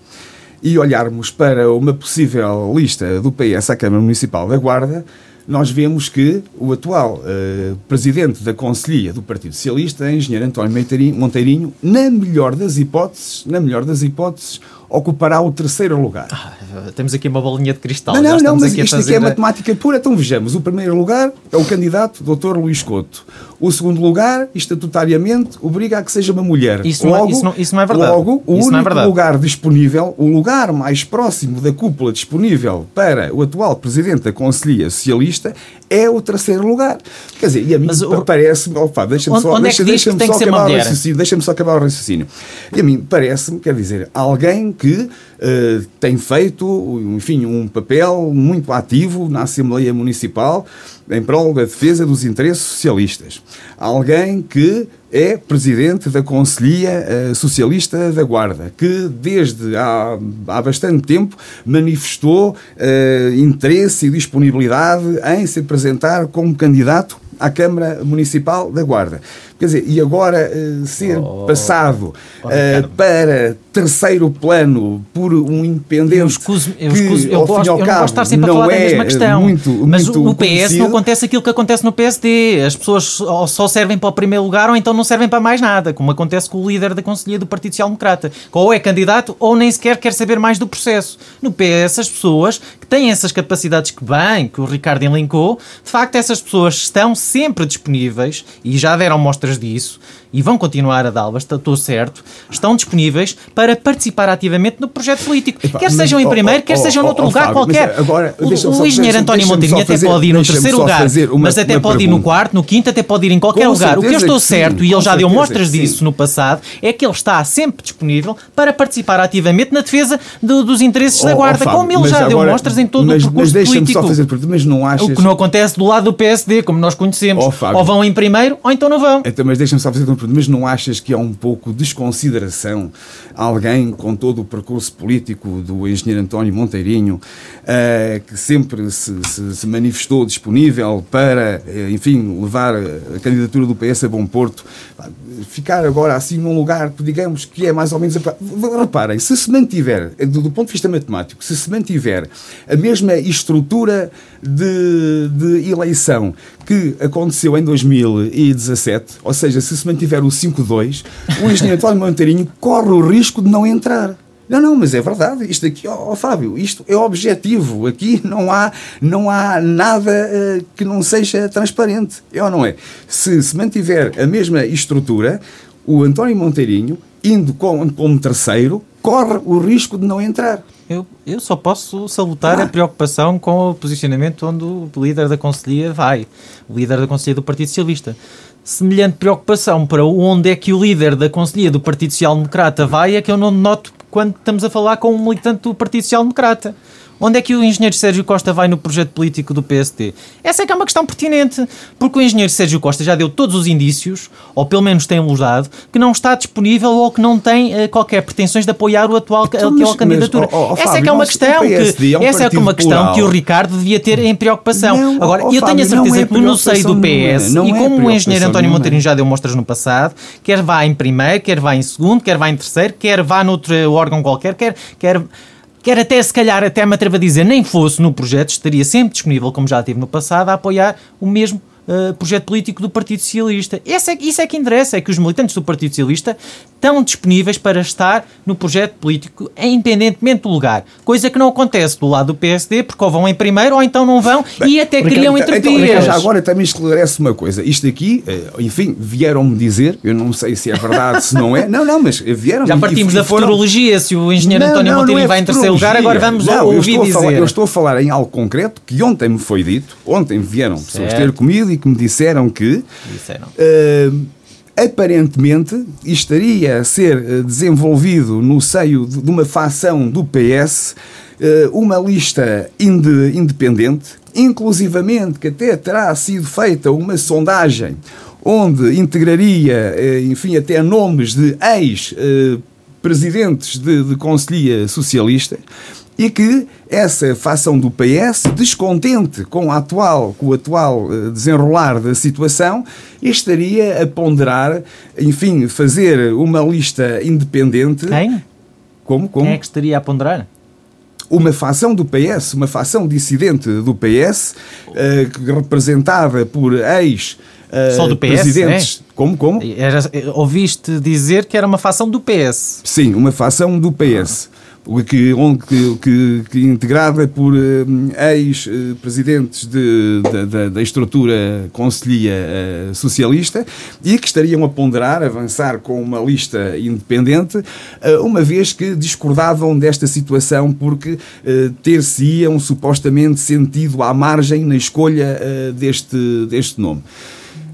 e olharmos para uma possível lista do PS à Câmara Municipal da Guarda, nós vemos que o atual uh, presidente da Conselhia do Partido Socialista, engenheiro António Monteirinho, na melhor das hipóteses, na melhor das hipóteses, ocupará o terceiro lugar. Ah, temos aqui uma bolinha de cristal. Não, não, não mas isto fazer... aqui é matemática pura. Então vejamos, o primeiro lugar é o candidato Dr. Luís Couto. O segundo lugar, estatutariamente, obriga a que seja uma mulher. Isso, logo, não, é, isso, não, isso não é verdade. Logo, o isso único é lugar disponível, o lugar mais próximo da cúpula disponível para o atual presidente da Conselhia Socialista é o terceiro lugar. Quer dizer, e a mim parece-me... Opa, deixa-me só, deixa, deixa só acabar o raciocínio. Deixa-me só acabar o raciocínio. E a mim parece-me, quer dizer, alguém que uh, tem feito, enfim, um papel muito ativo na Assembleia Municipal em prol da defesa dos interesses socialistas. Alguém que é presidente da Conselhia uh, Socialista da Guarda, que desde há, há bastante tempo manifestou uh, interesse e disponibilidade em se apresentar como candidato à Câmara Municipal da Guarda. Quer dizer, e agora uh, ser oh, passado oh, uh, para terceiro plano por um independente eu escuso, eu escuso, que, eu gosto, não estar sempre a falar da mesma é questão. Muito, mas muito no PS conhecido. não acontece aquilo que acontece no PSD. As pessoas só servem para o primeiro lugar ou então não servem para mais nada, como acontece com o líder da Conselhia do Partido Social Democrata. Ou é candidato ou nem sequer quer saber mais do processo. No PS, as pessoas que têm essas capacidades que bem, que o Ricardo elencou, de facto essas pessoas estão sempre disponíveis e já deram mostras disso e vão continuar a dá-las, estou certo, estão disponíveis para participar ativamente no projeto político. Epa, quer sejam em primeiro, oh, quer oh, sejam oh, noutro lugar Fábio, qualquer. Agora, o, o engenheiro António Monteirinho até pode ir no terceiro lugar, uma, mas até pode pergunta. ir no quarto, no quinto, até pode ir em qualquer Com lugar. O que eu estou certo, sim, e ele já deu mostras disso no passado, é que ele está sempre disponível para participar ativamente na defesa do, dos interesses da Guarda, Fábio, como ele já deu mostras em todo mas, o percurso mas político. Só fazer, mas não achas... O que não acontece do lado do PSD, como nós conhecemos. ou vão em primeiro, ou então não vão. Então, mas deixa-me só fazer uma pergunta, mas não achas que há um pouco de desconsideração alguém com todo o percurso político do engenheiro António Monteirinho, uh, que sempre se, se, se, manifestou disponível para, uh, enfim, levar a candidatura do PS a Bom Porto, ficar agora assim num lugar que digamos que é mais ou menos. Reparem, se se mantiver, do, do ponto de vista matemático, se se mantiver a mesma estrutura de, de eleição que aconteceu em 2017, ou seja, se se mantiver o 5-2, o engenheiro António Monteirinho corre o risco de não entrar. Não, não, mas é verdade. Isto aqui, ó oh, Fábio, isto é objetivo. Aqui não há, não há nada uh, que não seja transparente. É ou não é? Se se mantiver a mesma estrutura, o António Monteirinho, indo como, como terceiro, corre o risco de não entrar. Eu, eu só posso salutar ah. a preocupação com o posicionamento onde o líder da Conselhia vai, o líder da Conselhia do Partido Socialista. Semelhante preocupação para onde é que o líder da Conselhia do Partido Social Democrata vai é que eu não noto quando estamos a falar com um militante do Partido Social Democrata. Onde é que o engenheiro Sérgio Costa vai no projeto político do PSD? Essa é que é uma questão pertinente, porque o engenheiro Sérgio Costa já deu todos os indícios, ou pelo menos tem-los dado, que não está disponível ou que não tem uh, qualquer pretensões de apoiar o atual, então, a atual candidatura. Mas, oh, oh, essa é que é uma questão que, é um essa é, é uma questão que o Ricardo devia ter em preocupação. Não, Agora, oh, eu tenho a certeza é que no seio do PS, não e como é o engenheiro António Monteiro já deu mostras no passado, quer vá em primeiro, quer vá em segundo, quer vá em terceiro, quer vá noutro órgão qualquer, quer, quer quer até se calhar, até me atrevo a dizer, nem fosse no projeto, estaria sempre disponível, como já tive no passado, a apoiar o mesmo uh, projeto político do Partido Socialista. É, isso é que interessa, é que os militantes do Partido Socialista estão disponíveis para estar no projeto político, independentemente do lugar. Coisa que não acontece do lado do PSD, porque ou vão em primeiro ou então não vão Bem, e até criam então, entropias. Então, já agora também esclarece uma coisa. Isto aqui, eh, enfim, vieram-me dizer, eu não sei se é verdade, se não é. Não, não, mas vieram Já partimos da foram... futurologia, se o engenheiro não, António Monteiro é vai em terceiro lugar, agora vamos não, ouvir eu dizer. Falar, eu estou a falar em algo concreto que ontem me foi dito, ontem vieram certo. pessoas ter comigo e que me disseram que. Disseram. Uh, aparentemente estaria a ser eh, desenvolvido no seio de uma facção do PS eh, uma lista independente, inclusivamente que até terá sido feita uma sondagem onde integraria, enfim, até nomes de ex-presidentes de, de Conselhia Socialista, e que essa facção do PS, descontente com, a atual, com o atual eh, desenrolar da situação, estaria a ponderar, enfim, fazer uma lista independente. Quem? Como? Como? Quem é que estaria a ponderar? uma facção do PS, uma facção dissidente do PS, uh, representada por ex uh, Só do PS, presidentes. É? Como, como? Era, ouviste dizer que era uma facção do PS. Sim, uma facção do PS que, que, que, que integrada por uh, ex-presidentes da, estrutura Conselhia uh, Socialista e que estariam a ponderar, avançar com uma lista independente, uh, uma vez que discordavam desta situação porque ter-se-iam supostamente sentido à margem na escolha deste, deste nome.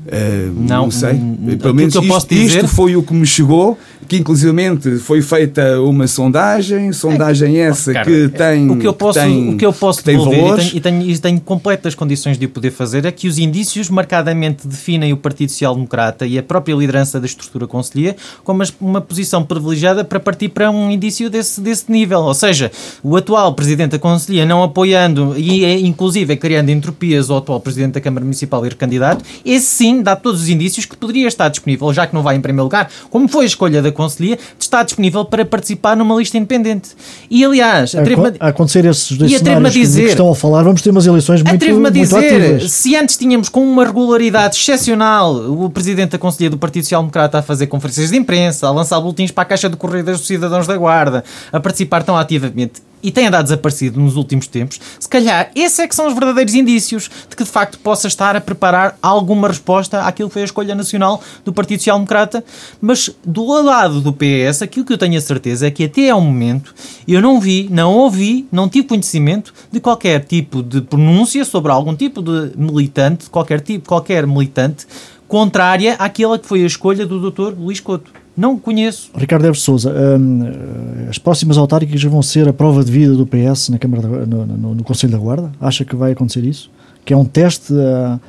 Uh, não, não, sei. Pelo menos isto, dizer... isto, foi o que me chegou, que inclusivamente foi feita uma sondagem, sondagem é, essa cara, que tem o que eu posso, tem, o que eu posso que devolver e, tenho, e, tenho, e tenho completas condições de o poder fazer é que os indícios marcadamente definem o Partido Social Democrata e a própria liderança da estrutura conselhia como uma posição privilegiada para partir para um indício desse, desse nível. Ou seja, o atual Presidente da Conselhia não apoiando e é, inclusive criando entropias ao atual Presidente da Câmara Municipal e candidato, esse sim dá todos os indícios que poderia estar disponível, já que não vai em primeiro lugar, como foi a escolha da Conselhia, de estar disponível para participar numa lista independente. E aliás, a, a acontecer esses dois cenários dizer, que estão a falar, vamos ter umas eleições muito, muito dizer, ativas. Se antes tínhamos com uma regularidade excepcional o Presidente da Conselhia do Partido Social Democrata a fazer conferências de imprensa, a lançar boletins para a Caixa de Correios dos Cidadãos da Guarda, a participar tão ativamente e tem andado desaparecido nos últimos tempos, se calhar esses é que são os verdadeiros indícios de que de facto possa estar a preparar alguma resposta àquilo que foi a escolha nacional do Partido Social Democrata. Mas do lado do PS, aquilo que eu tenho a certeza é que até ao momento eu não vi, não ouvi, não tive conhecimento de qualquer tipo de pronúncia sobre algum tipo de militante, qualquer tipo, qualquer militante contrária àquela que foi a escolha do Dr. Luís Couto. Não conheço. Ricardo Eves Souza, um, eh, as próximas autárquicas vão ser a prova de vida do PS na Câmara da, no, no, no, Conselho da Guarda? Acha que vai acontecer isso? Que é um teste à,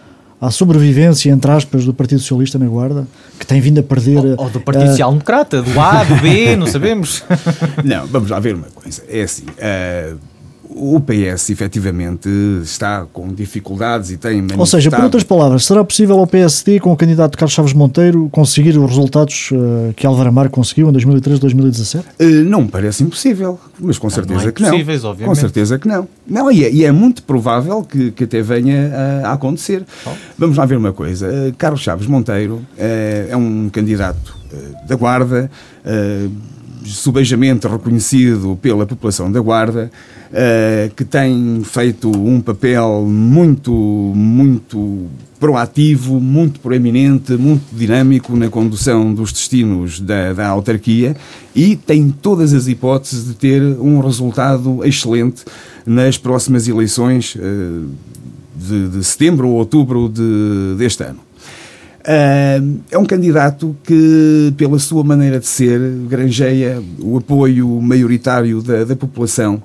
à sobrevivência, entre aspas, do Partido Socialista na Guarda, que tem vindo a perder. Ou, ou do Partido uh, Social Democrata, do A, do B, não sabemos. Não, vamos lá ver uma coisa. É assim. Uh, o PS efetivamente está com dificuldades e tem manifestado... Ou seja, por outras palavras, será possível ao PSD, com o candidato Carlos Chaves Monteiro, conseguir os resultados uh, que Álvaro Amar conseguiu em 2013, 2017? Uh, não me parece impossível, mas com certeza não é que não. Obviamente. Com certeza que não. Não, e é, e é muito provável que, que até venha a, a acontecer. Oh. Vamos lá ver uma coisa. Uh, Carlos Chaves Monteiro eh, é um candidato da Guarda, subejamente reconhecido pela população da Guarda, uh, que tem feito um papel muito, muito proativo, muito proeminente, muito dinâmico na condução dos destinos da, da autarquia e tem todas as hipóteses de ter um resultado excelente nas próximas eleições uh, de, de, setembro ou outubro de, deste ano. É um candidato que, pela sua maneira de ser, granjeia o apoio maioritário da, da população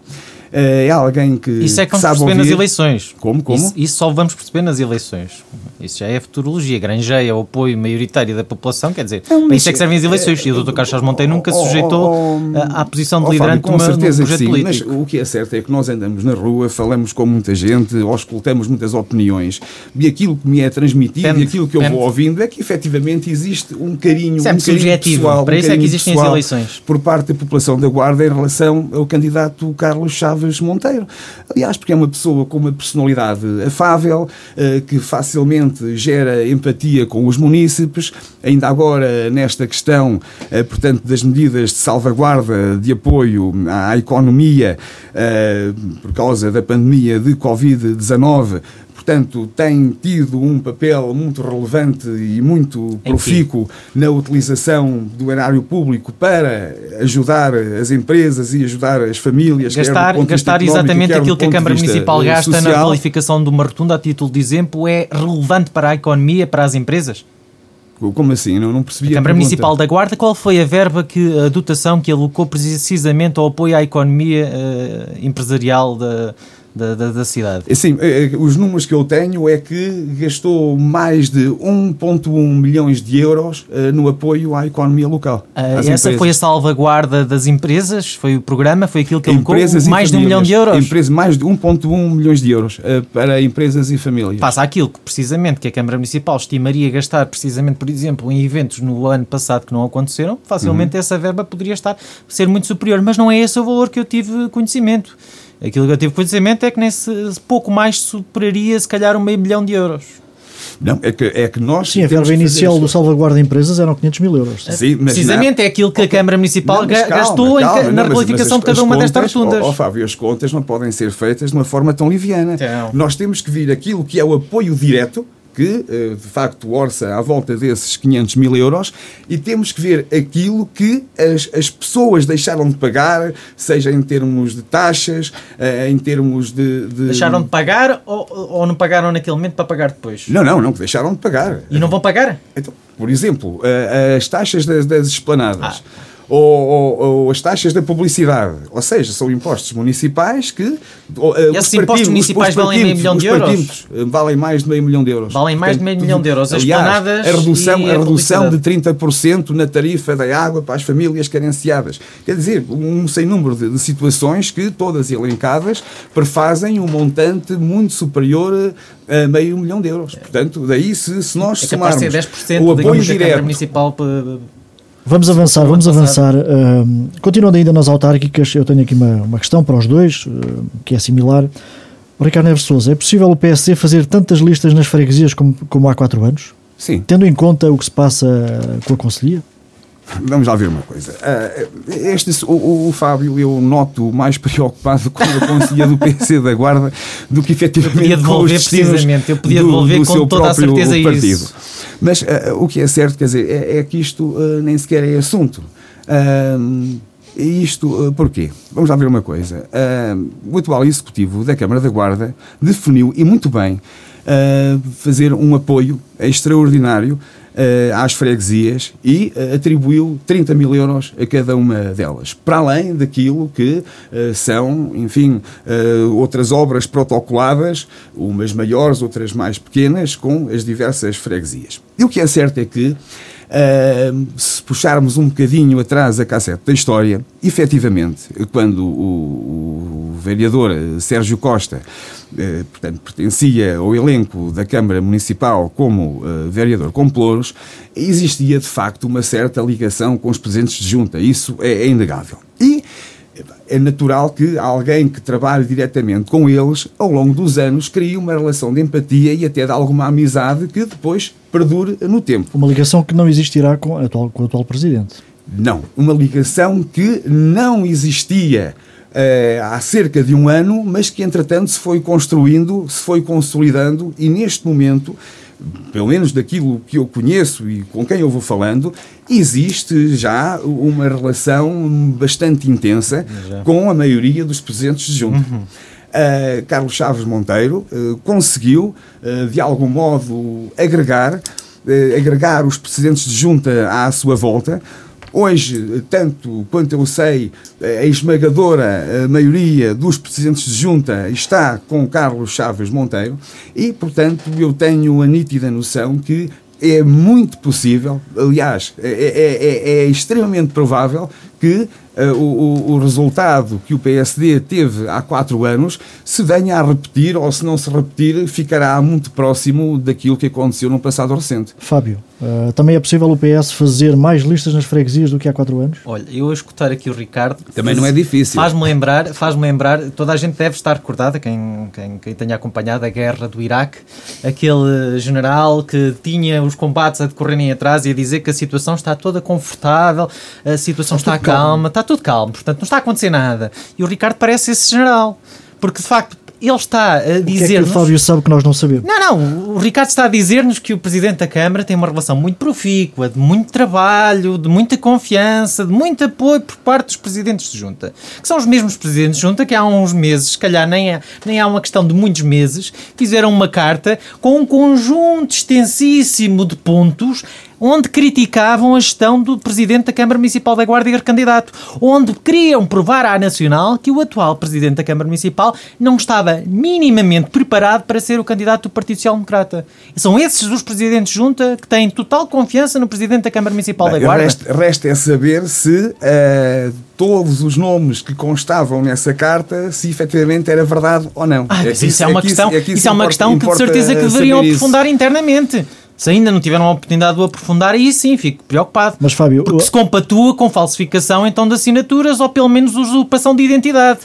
é alguém que. Isso é que vamos perceber ouvir. nas eleições. Como? Como? Isso, isso, só vamos perceber nas eleições. Isso já é futurologia. Granjeia o apoio maioritário da população, quer dizer, não, para isso é que servem as eleições. É, e o Dr. Carlos Chaves Monteiro nunca se sujeitou oh, oh, à posição de oh, liderante Fábio, com uma, certeza num projeto sim, político. Mas o que é certo é que nós andamos na rua, falamos com muita gente, escutamos muitas opiniões e aquilo que me é transmitido e aquilo que eu vou ouvindo é que efetivamente existe um carinho, Sempre um carinho subjetivo. pessoal, para um isso é que existem as eleições. Por parte da população da Guarda em relação ao candidato Carlos Chaves Chaves Monteiro. Aliás, porque é uma pessoa com uma personalidade afável, uh, que facilmente gera empatia com os munícipes, ainda agora nesta questão, uh, portanto, das medidas de salvaguarda de apoio à economia por causa da pandemia de Covid-19, portanto, tem tido um papel muito relevante e muito profícuo na utilização do erário público para ajudar as empresas e ajudar as famílias. Gastar, gastar exatamente aquilo que a Câmara Municipal gasta social. na qualificação de uma rotunda, a título de exemplo, é relevante para a economia, para as empresas? Como assim? Não, não percebi a, a Câmara Municipal da Guarda, qual foi a verba, que a dotação que alocou precisamente ao apoio à economia uh, empresarial da, da, da, da, cidade. Sim, eh, eh, os números que eu tenho é que gastou mais de 1,1 milhões de euros uh, no apoio à economia local. Essa empresas. foi a salvaguarda das empresas? Foi o programa? Foi aquilo que alocou mais de um milhão de euros? Empresas, mais de 1,1 milhões de euros para empresas e famílias. Passa aquilo que precisamente que a Câmara Municipal estimaria gastar precisamente, por exemplo, em eventos no ano passado que não aconteceram, facilmente uhum. essa verba poderia estar ser muito superior, mas não é esse o valor que eu tive conhecimento. Aquilo que eu tive conhecimento é que nesse pouco mais superaria se calhar um meio milhão de euros. Não, é que, é que nós. Sim, a verba inicial do salvaguarda empresas eram 500 mil euros. Sim, Precisamente não, é aquilo que a Câmara Municipal não, calma, gastou calma, na qualificação de cada uma contas, destas rotundas. Ó, oh, Fábio, as contas não podem ser feitas de uma forma tão liviana. Então. Nós temos que vir aquilo que é o apoio direto que eh, de facto orça à volta desses 500 mil euros e temos que ver aquilo que as, as pessoas deixaram de pagar, seja em termos de taxas, eh, em termos de, de... Deixaram de pagar ou, ou não pagaram naquele momento para pagar depois? Não, não, não, deixaram de pagar. E não vão pagar? Então, por exemplo, eh, as taxas das, das esplanadas. Ah ou, ou, ou, as taxas da publicidade. Ou seja, são impostos municipais que. Ou, eh, Esses impostos municipais valem meio milhão de euros? Eh, valem mais de meio milhão de euros. Valem mais Portanto, de meio milhão de euros. As aliás, a redução, a, a redução de 30% na tarifa da água para as famílias carenciadas. Quer dizer, um sem número de, de situações que, todas elencadas, prefazem um montante muito superior a meio milhão de euros. Portanto, daí se, se nós é somarmos o apoio direto. Municipal Vamos avançar, vamos avançar. Uh, continuando ainda nas autárquicas, eu tenho aqui uma, uma questão para os dois, uh, que é similar. Ricardo Neves Souza, é possível o PSD fazer tantas listas nas freguesias como, como há quatro anos? Sim. Tendo em conta o que se passa com a Conselhia? Vamos lá ver uma coisa. Uh, este, o, o, Fábio, eu noto mais preocupado com a Conselhia do PC da Guarda do que efetivamente eu podia devolver, com precisamente, eu podia devolver do, do com toda a certeza partido. isso. Mas uh, o que é certo, quer dizer, é, é que isto uh, nem sequer é assunto. E isto porquê? Vamos lá ver uma coisa. o atual executivo da Câmara da Guarda definiu, e muito bem, fazer um apoio extraordinário uh, às freguesias e uh, atribuiu 30 mil euros a cada uma delas, para além daquilo que uh, são, enfim, outras obras protocoladas, umas maiores, outras mais pequenas, com as diversas freguesias. E o que é certo é que Uh, se puxarmos um bocadinho atrás a cassete da história, efetivamente, quando o, vereador Sérgio Costa, uh, portanto, pertencia ao elenco da Câmara Municipal como uh, vereador com Plouros, existia de facto uma certa ligação com os presidentes de junta. Isso é, é inegável. E é natural que alguém que trabalhe diretamente com eles, ao longo dos anos, crie uma relação de empatia e até de alguma amizade que depois perdure no tempo. Uma ligação que não existirá com, atual, com o atual presidente. Não, uma ligação que não existia uh, há cerca de um ano, mas que entretanto se foi construindo, se foi consolidando e neste momento pelo menos daquilo que eu conheço e com quem eu vou falando, existe já uma relação bastante intensa já. com a maioria dos presidentes de junta. Uhum. Uh, Carlos Chaves Monteiro uh, conseguiu, uh, de algum modo, agregar, agregar os presidentes de junta à sua volta, Hoje, tanto quanto eu sei, a esmagadora maioria dos presidentes de junta está com Carlos Chaves Monteiro e, portanto, eu tenho a nítida noção que é muito possível, aliás, é, é, é, é extremamente provável que uh, o, o, resultado que o PSD teve há quatro anos se venha a repetir ou se não se repetir, ficará muito próximo daquilo que aconteceu no passado recente. Fábio, uh, também é possível o PS fazer mais listas nas freguesias do que há quatro anos? Olha, eu a escutar aqui o Ricardo. Também não é difícil. Faz-me lembrar, faz lembrar, toda a gente deve estar recordada, quem, quem, quem tenha acompanhado a guerra do Iraque, aquele general que tinha os combates a decorrerem atrás e a dizer que a situação está toda confortável, a situação está, está calma, está tudo calmo, portanto não está a acontecer nada. E o Ricardo parece esse general, porque de facto ele está a dizer. O que é que o Fábio sabe que nós não sabemos? Não, não. O Ricardo está a dizer-nos que o Presidente da Câmara tem uma relação muito profícua, de muito trabalho, de muita confiança, de muito apoio por parte dos Presidentes de Junta. Que são os mesmos Presidentes de Junta que há uns meses, se calhar nem, é, nem há uma questão de muitos meses, fizeram uma carta com um conjunto extensíssimo de pontos onde criticavam a gestão do presidente da Câmara Municipal da Guarda e candidato, onde queriam provar à Nacional que o atual presidente da Câmara Municipal não estava minimamente preparado para ser o candidato do Partido Social Democrata. São esses os presidentes junta que têm total confiança no presidente da Câmara Municipal Bem, da Guarda. Resta, resta é saber se uh, todos os nomes que constavam nessa carta, se efetivamente era verdade ou não. Ah, é isso, isso, é uma é questão, isso, é isso é uma questão que de certeza que deveriam aprofundar internamente. Se ainda não tiveram a oportunidade de o aprofundar, aí sim fico preocupado. Mas, Fábio, porque se compatua com falsificação então de assinaturas ou pelo menos usurpação de identidade.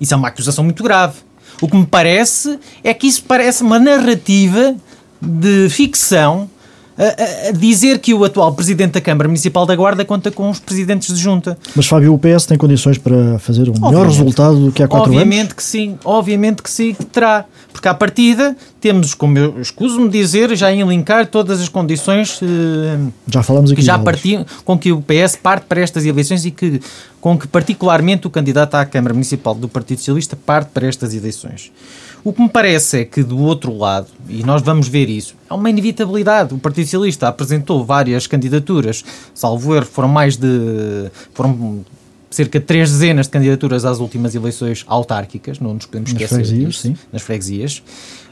Isso é uma acusação muito grave. O que me parece é que isso parece uma narrativa de ficção a, a, dizer que o atual presidente da Câmara Municipal da Guarda conta com os presidentes de junta. Mas Fábio, o PS tem condições para fazer um obviamente, melhor resultado do que há quatro obviamente anos? Obviamente que sim, obviamente que sim, que terá. Porque à partida temos, como eu escuso-me dizer, já em linkar todas as condições eh, já falamos aqui que já partiam, com que o PS parte para estas eleições e que, com que particularmente o candidato à Câmara Municipal do Partido Socialista parte para estas eleições. O que me parece é que do outro lado, e nós vamos ver isso, é uma inevitabilidade. O Partido Socialista apresentou várias candidaturas, salvo erro, foram mais de. foram cerca de três dezenas de candidaturas às últimas eleições autárquicas, não nos podemos esquecer nas freguesias, disso, sim. nas freguesias.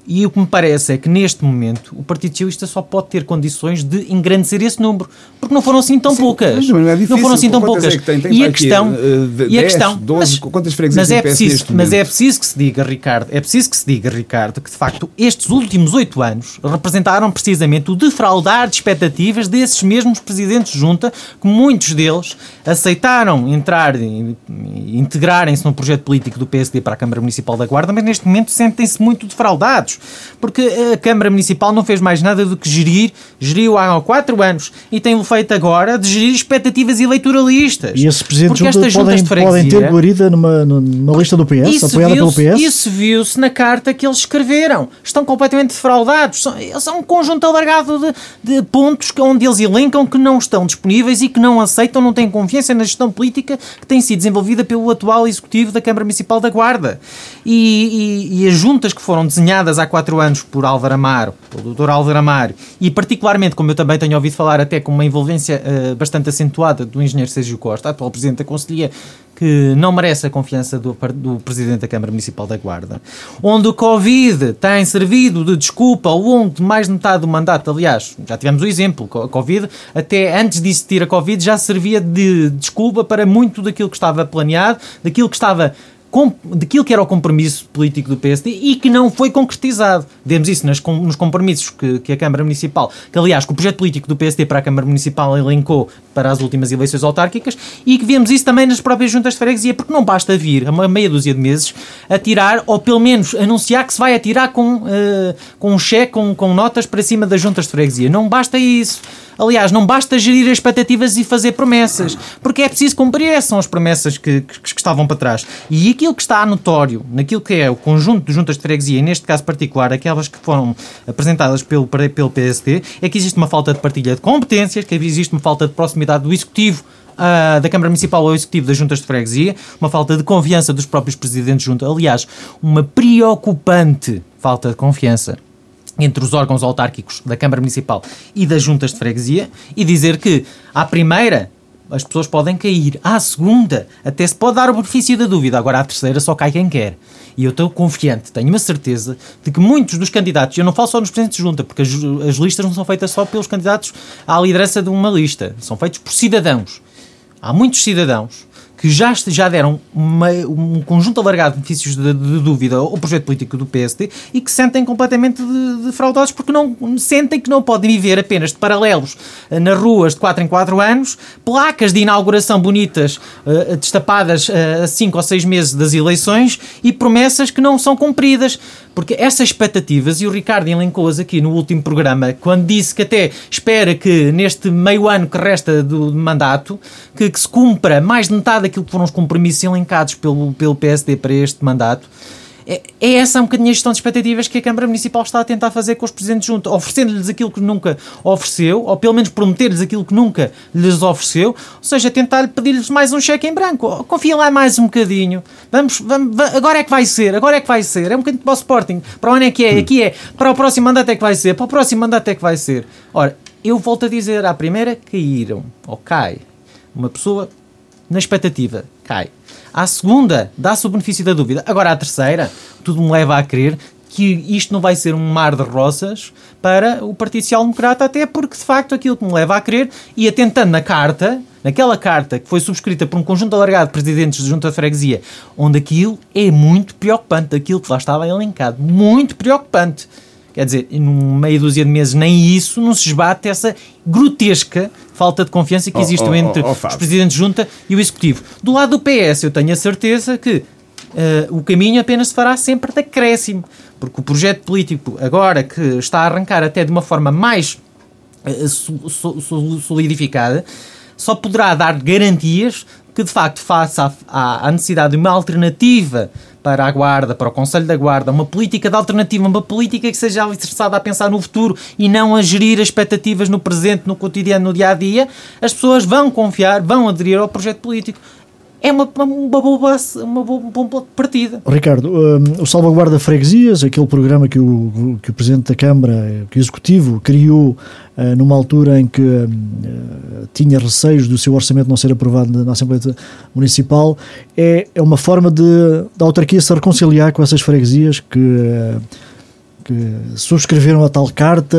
E o que me parece é que neste momento o Partido Socialista só pode ter condições de engrandecer esse número, porque não foram assim tão Sim, poucas. Não, é difícil, não foram assim tão poucas. É tem? Tem e, a questão, uh, de, e a 10, questão, 12, mas, quantas freguesias mas é preciso, mas é preciso que se diga, Ricardo, é preciso que se diga, Ricardo, que de facto estes últimos oito anos representaram precisamente o defraudar de expectativas desses mesmos presidentes de junta, que muitos deles aceitaram entrar e integrarem-se no projeto político do PSD para a Câmara Municipal da Guarda, mas neste momento sentem-se muito defraudados porque a Câmara Municipal não fez mais nada do que gerir, geriu há quatro anos e tem feito agora de gerir expectativas eleitoralistas. E esses presidentes junta podem, podem ter guarida numa, numa lista do PS, apoiada pelo PS? Isso viu-se na carta que eles escreveram. Estão completamente defraudados. São, são um conjunto alargado de, de pontos onde eles elencam que não estão disponíveis e que não aceitam, não têm confiança na gestão política que tem sido desenvolvida pelo atual Executivo da Câmara Municipal da Guarda. E, e, e as juntas que foram desenhadas há quatro anos por Álvaro Amaro, pelo Dr. Álvaro Amaro, e particularmente, como eu também tenho ouvido falar, até com uma envolvência uh, bastante acentuada do engenheiro Sérgio Costa, atual Presidente da Conselhia, que não merece a confiança do, do, Presidente da Câmara Municipal da Guarda, onde o Covid tem servido de desculpa ao longo de mais de metade do mandato, aliás, já tivemos o exemplo, a Covid, até antes de existir a Covid, já servia de desculpa para muito daquilo que estava planeado, daquilo que estava daquilo que era o compromisso político do PSD e que não foi concretizado. Vemos isso nas, nos compromissos que, que, a Câmara Municipal, que aliás, que o projeto político do PSD para a Câmara Municipal elencou para as últimas eleições autárquicas e que vemos isso também nas próprias juntas de freguesia, porque não basta vir a uma meia dúzia de meses a tirar, ou pelo menos anunciar que se vai atirar com, uh, com um cheque, com, com notas para cima das juntas de freguesia. Não basta isso. Aliás, não basta gerir as expectativas e fazer promessas, porque é preciso cumprir. Essas promessas que, que, que, estavam para trás. E aquilo que está notório, naquilo que é o conjunto de juntas de freguesia, e neste caso particular, aquelas que foram apresentadas pelo, pelo PSD, é que existe uma falta de partilha de competências, que existe uma falta de proximidade do Executivo Uh, da Câmara Municipal ao Executivo das Juntas de Freguesia, uma falta de confiança dos próprios presidentes de junta, aliás, uma preocupante falta de confiança entre os órgãos autárquicos da Câmara Municipal e das juntas de freguesia e dizer que, à primeira, as pessoas podem cair, à segunda, até se pode dar o benefício da dúvida, agora à terceira só cai quem quer. E eu estou confiante, tenho uma certeza de que muitos dos candidatos, eu não falo só nos presidentes de junta, porque as, as listas não são feitas só pelos candidatos à liderança de uma lista, são feitos por cidadãos. Há muitos cidadãos que já, já deram uma, um conjunto alargado de benefícios de, de, dúvida ao projeto político do PSD e que sentem completamente defraudados porque não sentem que não podem viver apenas de paralelos uh, nas ruas de 4 em 4 anos, placas de inauguração bonitas uh, destapadas uh, a 5 ou 6 meses das eleições e promessas que não são cumpridas. Porque essas expectativas, e o Ricardo elencou-as aqui no último programa, quando disse que até espera que neste meio ano que resta do mandato, que, que se cumpra mais de metade daquilo que foram os compromissos elencados pelo, pelo PSD para este mandato, é, é essa um bocadinho a gestão de expectativas que a Câmara Municipal está a tentar fazer com os presidentes juntos, oferecendo-lhes aquilo que nunca ofereceu, ou pelo menos prometer-lhes aquilo que nunca lhes ofereceu, ou seja, tentar pedir-lhes mais um cheque em branco. Confiem lá mais um bocadinho. Vamos, vamos, agora é que vai ser, agora é que vai ser. É um bocadinho para o Sporting. Para onde é que é? Aqui é. Para o próximo mandato é que vai ser. Para o próximo mandato é que vai ser. Ora, eu volto a dizer, à primeira caíram, ou cai, uma pessoa na expectativa, cai. À segunda, dá-se o benefício da dúvida. Agora, à terceira, tudo me leva a crer que isto não vai ser um mar de rosas para o Partido Social Democrata, até porque, de facto, aquilo que me leva a crer, e atentando na carta, naquela carta que foi subscrita por um conjunto alargado de presidentes de junta de freguesia, onde aquilo é muito preocupante, aquilo que lá estava elencado, muito preocupante. Quer dizer, num meia dúzia de meses, nem isso não se esbate essa grotesca falta de confiança que existe oh, oh, entre oh, os presidentes de junta e o executivo. Do lado do PS, eu tenho a certeza que uh, o caminho apenas se fará sempre de acréscimo, porque o projeto político, agora que está a arrancar até de uma forma mais uh, solidificada, só poderá dar garantias que de facto faça à necessidade de uma alternativa para a Guarda, para o Conselho da Guarda, uma política de alternativa, uma política que seja alicerçada a pensar no futuro e não a gerir as expectativas no presente, no cotidiano, no dia a dia, as pessoas vão confiar, vão aderir ao projeto político é uma, uma, boa, uma boa partida. Ricardo, um, o Salvaguarda Freguesias, aquele programa que o, que o Presidente da Câmara, que o Executivo, criou uh, numa altura em que uh, tinha receios do seu orçamento não ser aprovado na Assembleia Municipal, é, é uma forma de da autarquia se reconciliar com essas freguesias que. Uh, que subscreveram a tal carta,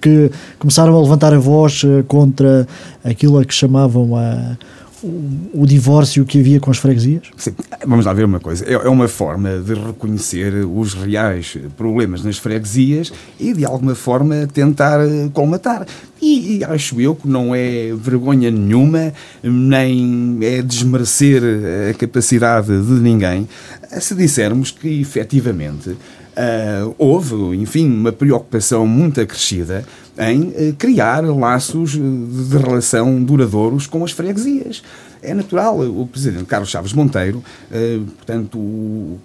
que começaram a levantar a voz contra aquilo a que chamavam a, o, divórcio que havia com as freguesias? Sim, vamos lá ver uma coisa. É, é uma forma de reconhecer os reais problemas nas freguesias e, de alguma forma, tentar eh, colmatar. E, e, acho eu que não é vergonha nenhuma, nem é desmerecer a capacidade de ninguém, se dissermos que, efetivamente, Uh, houve, enfim, uma preocupação muito acrescida em uh, criar laços de relação duradouros com as freguesias. É natural, o presidente Carlos Chaves Monteiro, portanto,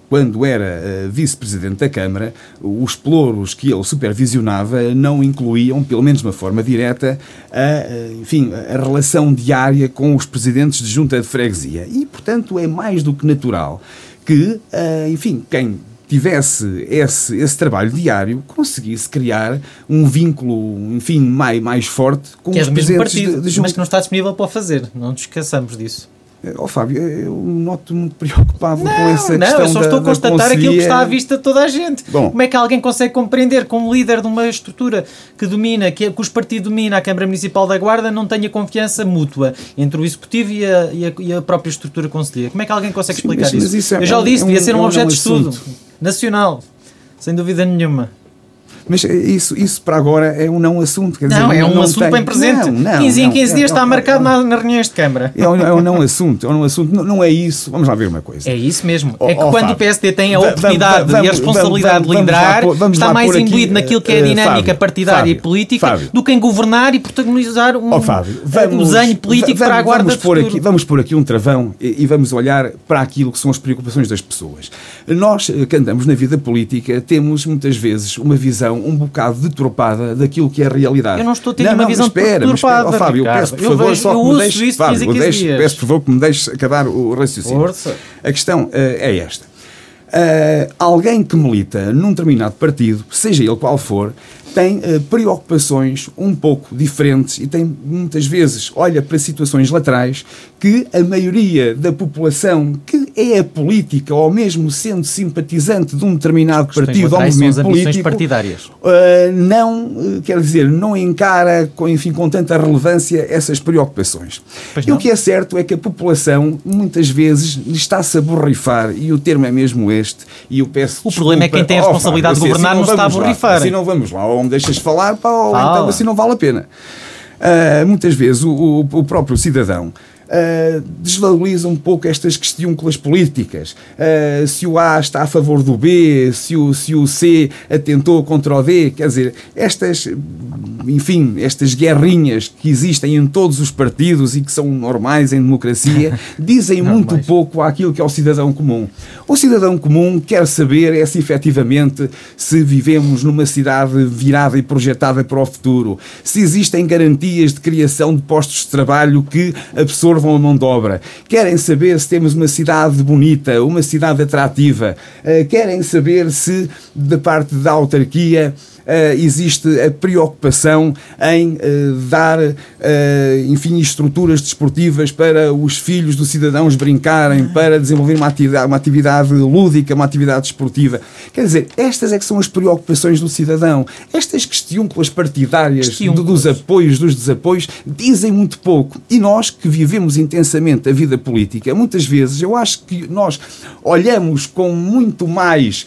quando era vice-presidente da Câmara, os pelouros que ele supervisionava não incluíam, pelo menos de uma forma direta, a, enfim, a relação diária com os presidentes de junta de freguesia. E, portanto, é mais do que natural que, enfim, quem tivesse esse, esse trabalho diário, conseguisse criar um vínculo, enfim, mais, mais forte com que os é presentes partido, de, de Mas que não está disponível para fazer, não nos esqueçamos disso. Oh, Fábio, eu noto muito preocupado não, com essa não, questão. Não, eu só estou a constatar aquilo que está à vista de toda a gente. Bom, Como é que alguém consegue compreender, como líder de uma estrutura que domina, que, que os partidos domina a Câmara Municipal da Guarda, não tenha confiança mútua entre o Executivo e a, e a, e a própria estrutura conselheira? Como é que alguém consegue explicar Sim, mas, isso? Mas isso é, eu já o disse, é um, devia ser um, é um objeto de estudo nacional, sem dúvida nenhuma. Mas isso, isso para agora é um não assunto. Quer não, dizer, é um não assunto tem... bem presente. Não, não, 15 em 15 dias é, está é, marcado é, nas reuniões de Câmara. É um, é um não assunto. É um não assunto. Não, não, é isso. Vamos lá ver uma coisa. É isso mesmo. Oh, é que oh, quando Fábio, o PSD tem a oportunidade vamos, e a responsabilidade vamos, de liderar, vamos está mais imbuído naquilo que é a eh, dinâmica Fábio, partidária Fábio, e política do que em governar e protagonizar um, oh, Fábio, um desenho político para a guarda vamos pôr aqui Vamos pôr aqui um travão e, e vamos olhar para aquilo que são as preocupações das pessoas. Nós eh, que andamos na vida política temos muitas vezes uma visão um bocado de deturpada daquilo que é a realidade. Eu não estou tendo não, uma não, visão espera, deturpada. Mas, oh, Fábio, peço por favor, vejo, só que me deixe, Fábio, deixe, peço por favor que me deixe acabar o raciocínio. Força. A questão uh, é esta. Uh, alguém que milita num determinado partido, seja ele qual for, tem uh, preocupações um pouco diferentes e tem muitas vezes olha para situações laterais que a maioria da população que é política ou mesmo sendo simpatizante de um determinado partido ou movimento político partidárias. Uh, não quer dizer não encara com enfim com tanta relevância essas preocupações. E o que é certo é que a população muitas vezes está-se a borrifar e o termo é mesmo este e eu peço o problema é que quem tem a responsabilidade oh, de governar assim não, não está a borrifar. Assim não vamos lá me deixas falar, pá, ou então assim não vale a pena. Uh, muitas vezes o, o, o próprio cidadão uh, desvaloriza um pouco estas questões políticas. Uh, se o A está a favor do B, se o, se o C atentou contra o D, quer dizer, estas, enfim, estas guerrinhas que existem em todos os partidos e que são normais em democracia, dizem muito pouco àquilo que é o cidadão comum. O cidadão comum quer saber é se efetivamente se vivemos numa cidade virada e projetada para o futuro, se existem garantias de criação de postos de trabalho que absorvam absorvam a mão de obra, querem saber se temos uma cidade bonita, uma cidade atrativa, eh, querem saber se, da parte da autarquia, existe a preocupação em uh, dar, uh, enfim, estruturas desportivas para os filhos dos cidadãos brincarem, para desenvolver uma atividade, uma atividade lúdica, uma atividade desportiva. Quer dizer, estas é que são as preocupações do cidadão. Estas questiúnculas partidárias do, dos apoios, dos desapoios, dizem muito pouco. E nós que vivemos intensamente a vida política, muitas vezes eu acho que nós olhamos com muito mais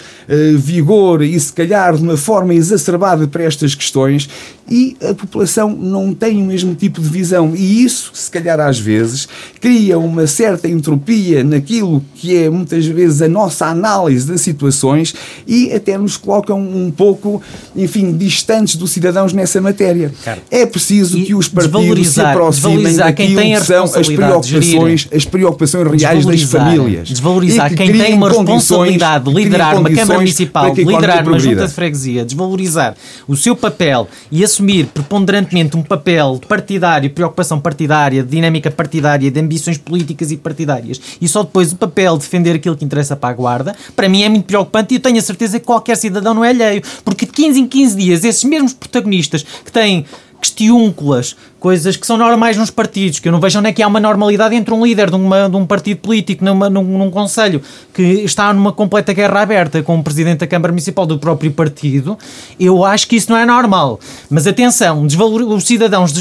vigor e se calhar de uma forma exacerbada exacerbada para estas questões e a população não tem o mesmo tipo de visão. E isso, se calhar às vezes, cria uma certa entropia naquilo que é muitas vezes a nossa análise das situações e até nos colocam um pouco, enfim, distantes dos cidadãos nessa matéria. É preciso que os partidos se aproximem daquilo que são as preocupações, as preocupações reais das famílias. Desvalorizar que quem tem uma responsabilidade de liderar uma Câmara Municipal, de liderar uma Junta de Freguesia, desvalorizar o seu papel e assumir assumir preponderantemente um papel partidário, preocupação partidária, de dinâmica partidária, de ambições políticas e partidárias, e só depois o papel de defender aquilo que interessa para a guarda, para mim é muito preocupante e eu tenho a certeza que qualquer cidadão não é alheio, porque de 15 em 15 dias esses mesmos protagonistas que têm questiúnculas, coisas que são normais nos partidos, que eu não vejo onde é que há uma normalidade entre um líder de, uma, de um partido político numa, num, num conselho que está numa completa guerra aberta com o presidente da Câmara Municipal do próprio partido, eu acho que isso não é normal. Mas atenção, os cidadãos,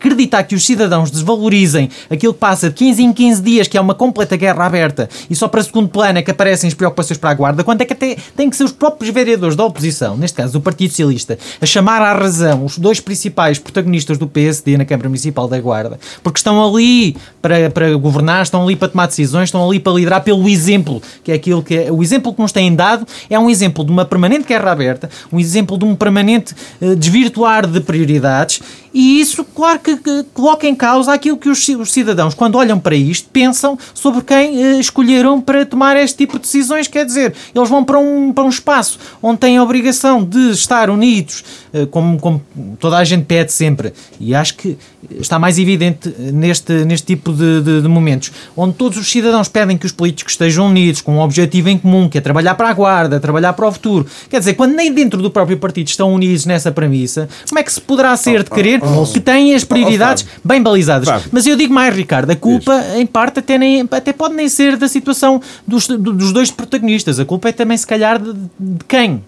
acreditar que os cidadãos desvalorizem aquilo que passa de 15 em 15 dias, que é uma completa guerra aberta, e só para segundo plano é que aparecem as preocupações para a guarda, quando é que até tem que ser os próprios vereadores da oposição, neste caso do Partido Socialista, a chamar à razão os dois principais protagonistas do PSD na Câmara Municipal da Guarda, porque estão ali para, para governar, estão ali para tomar decisões, estão ali para liderar pelo exemplo, que é aquilo que é, o exemplo que nos têm dado é um exemplo de uma permanente guerra aberta, um exemplo de um permanente uh, desvirtuar de prioridades e isso, claro que, que, coloca em causa aquilo que os, os, cidadãos, quando olham para isto, pensam sobre quem uh, escolheram para tomar este tipo de decisões. Quer dizer, eles vão para um, para um espaço onde têm a obrigação de estar unidos, uh, como, como toda a gente pede sempre. E acho que está mais evidente neste, neste tipo de, de, de, momentos, onde todos os cidadãos pedem que os políticos estejam unidos com um objetivo em comum, que é trabalhar para a guarda, trabalhar para o futuro. Quer dizer, quando nem dentro do próprio partido estão unidos nessa premissa, como é que se poderá ser de querer que têm as prioridades bem balizadas. Mas eu digo mais, Ricardo, a culpa, em parte, até, nem, até pode nem ser da situação dos, dos dois protagonistas. A culpa é também, se calhar, de, de quem?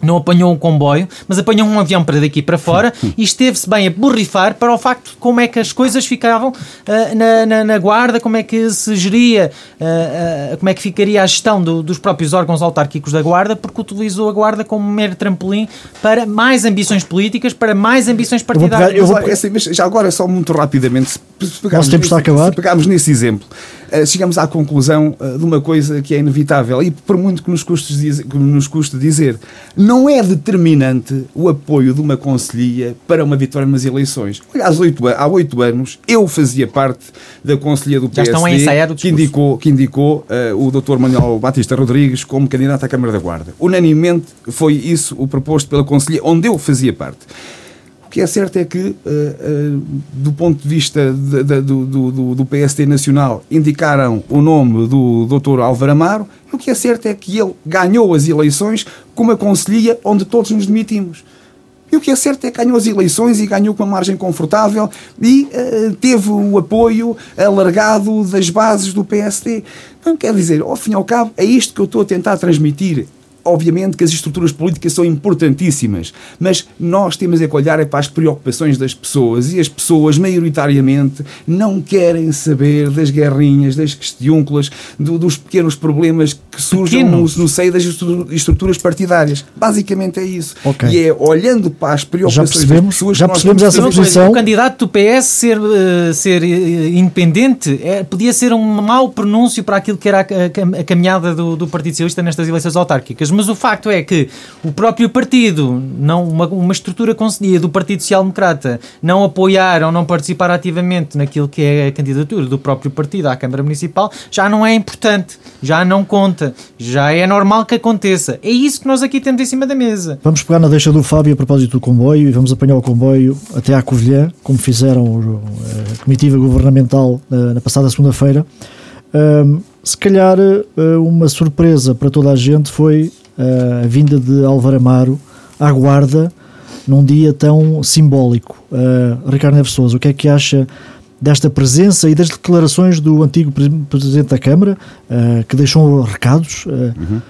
Não apanhou um comboio, mas apanhou um avião para daqui para fora e esteve-se bem a borrifar para o facto de como é que as coisas ficavam uh, na, na, na, guarda, como é que se geria, uh, uh, como é que ficaria a gestão do, dos próprios órgãos autárquicos da guarda, porque utilizou a guarda como um mero trampolim para mais ambições políticas, para mais ambições partidárias. Eu vou, eu vou... Assim, já agora, só muito rapidamente, se pegarmos, nesse, se pegarmos nesse exemplo, chegamos à conclusão eh, de uma coisa que é inevitável e por muito que nos, custe, que nos custe dizer, não é determinante o apoio de uma conselhia para uma vitória nas eleições. Olha, há oito anos eu fazia parte da conselhia do PSD que indicou, que indicou uh, o Dr. Manuel Batista Rodrigues como candidato à Câmara da Guarda. Unanimemente foi isso o proposto pela conselhia onde eu fazia parte que é certo é que, uh, uh, do ponto de vista de, de, do, do, do PSD Nacional, indicaram o nome do Dr. Álvaro Amaro, e o que é certo é que ele ganhou as eleições com uma conselhia onde todos nos demitimos. E o que é certo é que ganhou as eleições e ganhou com uma margem confortável e uh, teve o apoio alargado das bases do PSD. Então, quer dizer, ao fim e ao cabo, é isto que eu estou a tentar transmitir obviamente que as estruturas políticas são importantíssimas, mas nós temos é que olhar é para as preocupações das pessoas e as pessoas, maioritariamente, não querem saber das guerrinhas, das questiúnculas, do, dos pequenos problemas que surgem no, no, seio das estruturas partidárias. Basicamente é isso. Okay. E é olhando para as preocupações já percebemos, das pessoas já percebemos essa posição. O candidato do PS ser, uh, ser uh, independente é, podia ser um mau pronúncio para aquilo que era a, a, a caminhada do, do Partido Socialista nestas eleições autárquicas mas o facto é que o próprio partido, não uma, uma estrutura concedida do Partido Social Democrata, não apoiar ou não participar ativamente naquilo que é a candidatura do próprio partido à Câmara Municipal, já não é importante, já não conta, já é normal que aconteça. É isso que nós aqui temos em cima da mesa. Vamos pegar na deixa do Fábio a propósito do comboio e vamos apanhar o comboio até à Covilhã, como fizeram a comitiva governamental na, na passada segunda-feira. Um, se calhar uma surpresa para toda a gente foi a vinda de Álvaro Amaro à Guarda num dia tão simbólico. Uh, Ricardo Neves Souza, o que é que acha desta presença e das declarações do antigo Presidente da Câmara, uh, que deixou recados? Uh... Uhum.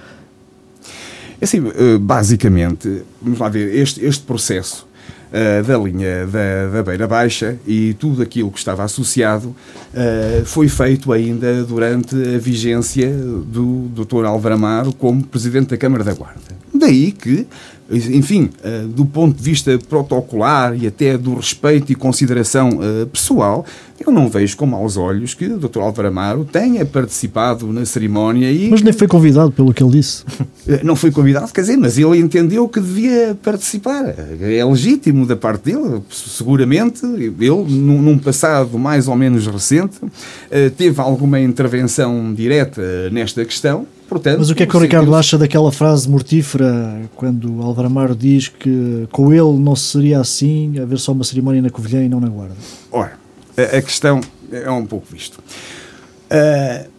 Assim, basicamente, vamos lá ver, este, este processo uh, da linha da, da Beira Baixa e tudo aquilo que estava associado uh, foi feito ainda durante a vigência do Dr. Álvaro Amaro como Presidente da Câmara da Guarda. Daí que enfim, eh, do ponto de vista protocolar e até do respeito e consideração pessoal, eu não vejo com maus olhos que o Dr. Álvaro Amaro tenha participado na cerimónia e... Mas nem foi convidado pelo que ele disse. Não foi convidado, quer dizer, mas ele entendeu que devia participar. É legítimo da parte dele, seguramente. Ele, num passado mais ou menos recente, eh, teve alguma intervenção direta nesta questão Portanto, Mas o que é que o Ricardo acha daquela frase mortífera quando Álvaro Amaro diz que com ele não seria assim haver só uma cerimónia na Covilhã e não na Guarda? Ora, a, questão é um pouco visto. Uh,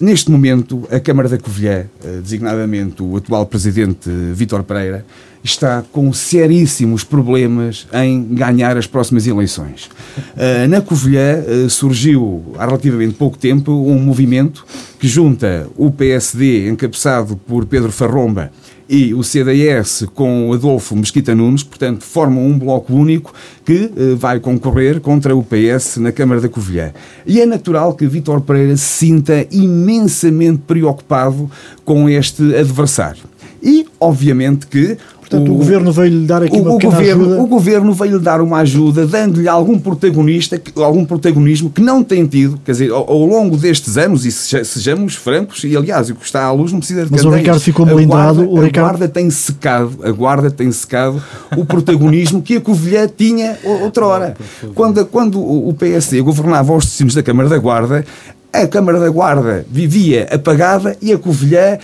neste momento, a Câmara da Covilhã, uh, designadamente o atual presidente Vítor Pereira, está com seríssimos problemas em ganhar as próximas eleições. Uh, na Covilhã uh, surgiu há relativamente pouco tempo um movimento que junta o PSD, encabeçado por Pedro Farromba, e o CDS com Adolfo Mesquita Nunes, portanto, formam um bloco único que uh, vai concorrer contra o PS na Câmara da Covilhã. E é natural que Vítor Pereira se sinta imensamente preocupado com este adversário. E, obviamente, que Portanto, o, o governo veio-lhe dar aqui o, uma pequena governo, ajuda. O governo veio-lhe dar uma ajuda, dando-lhe algum protagonista, algum protagonismo que não tem tido, quer dizer, ao, ao longo destes anos, e sejamos francos, e aliás, o que está à luz não precisa de Mas o Ricardo ficou melindrado. A, Ricardo... a guarda tem secado, a guarda tem secado o protagonismo que a Covilhã tinha outrora. Quando, quando o PSD governava os destinos da Câmara da Guarda, a Câmara da Guarda vivia apagada e a Covilhã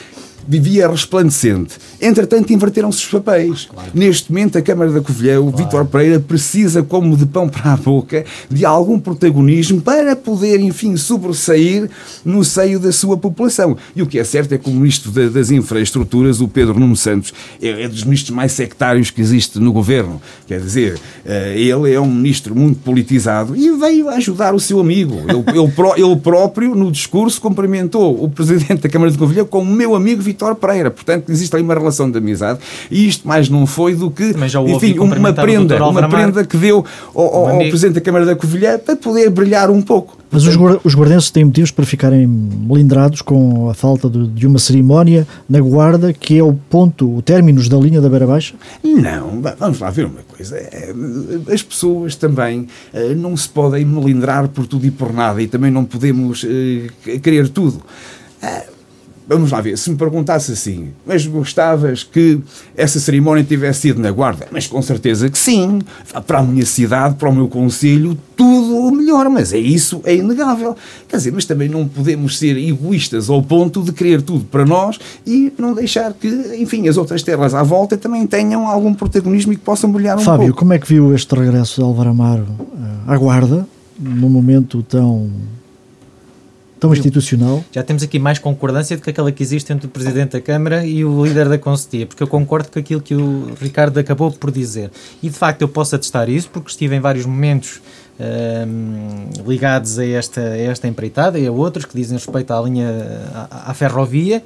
vivia resplandecente. Entretanto, inverteram-se os papéis. Claro. Neste momento, a Câmara da Covilhã, o claro. Vítor Pereira, precisa, como de pão para a boca, de algum protagonismo para poder, enfim, sobressair no seio da sua população. E o que é certo é que o Ministro das Infraestruturas, o Pedro Nuno Santos, é, é dos ministros mais sectários que existe no governo. Quer dizer, eh, ele é um ministro muito politizado e veio ajudar o seu amigo. Ele, ele, ele próprio, no discurso, cumprimentou o Presidente da Câmara de Covilhã como meu amigo Vítor Vítor Pereira. Portanto, existe ali uma relação de amizade e isto mais não foi do que, enfim, uma prenda, uma prenda que deu ao, ao Presidente da Câmara da Covilhã para poder brilhar um pouco. Mas os, os guardenses têm motivos para ficarem melindrados com a falta de, de, uma cerimónia na Guarda, que é o ponto, o término da linha da Beira Baixa? Não, vamos lá ver uma coisa. É, as pessoas também eh, não se podem melindrar por tudo e por nada e também não podemos uh, querer tudo. Vamos lá ver, se me perguntasse assim, mas gostavas que essa cerimónia tivesse sido na Guarda? Mas com certeza que sim. Para a minha cidade, para o meu conselho, tudo o melhor, mas é isso, é inegável. Quer dizer, mas também não podemos ser egoístas ao ponto de querer tudo para nós e não deixar que, enfim, as outras terras à volta também tenham algum protagonismo e que possam brilhar um Fábio, pouco. como é que viu este regresso de Álvaro Amaro eh, à Guarda, num momento tão tão institucional. Já temos aqui mais concordância do que aquela que existe entre o Presidente da Câmara e o líder da Conselhia, porque eu concordo com aquilo que o Ricardo acabou por dizer. E de facto eu posso atestar isso, porque estive em vários momentos um, ligados a esta, a esta empreitada e a outros que dizem respeito à linha, à, à ferrovia,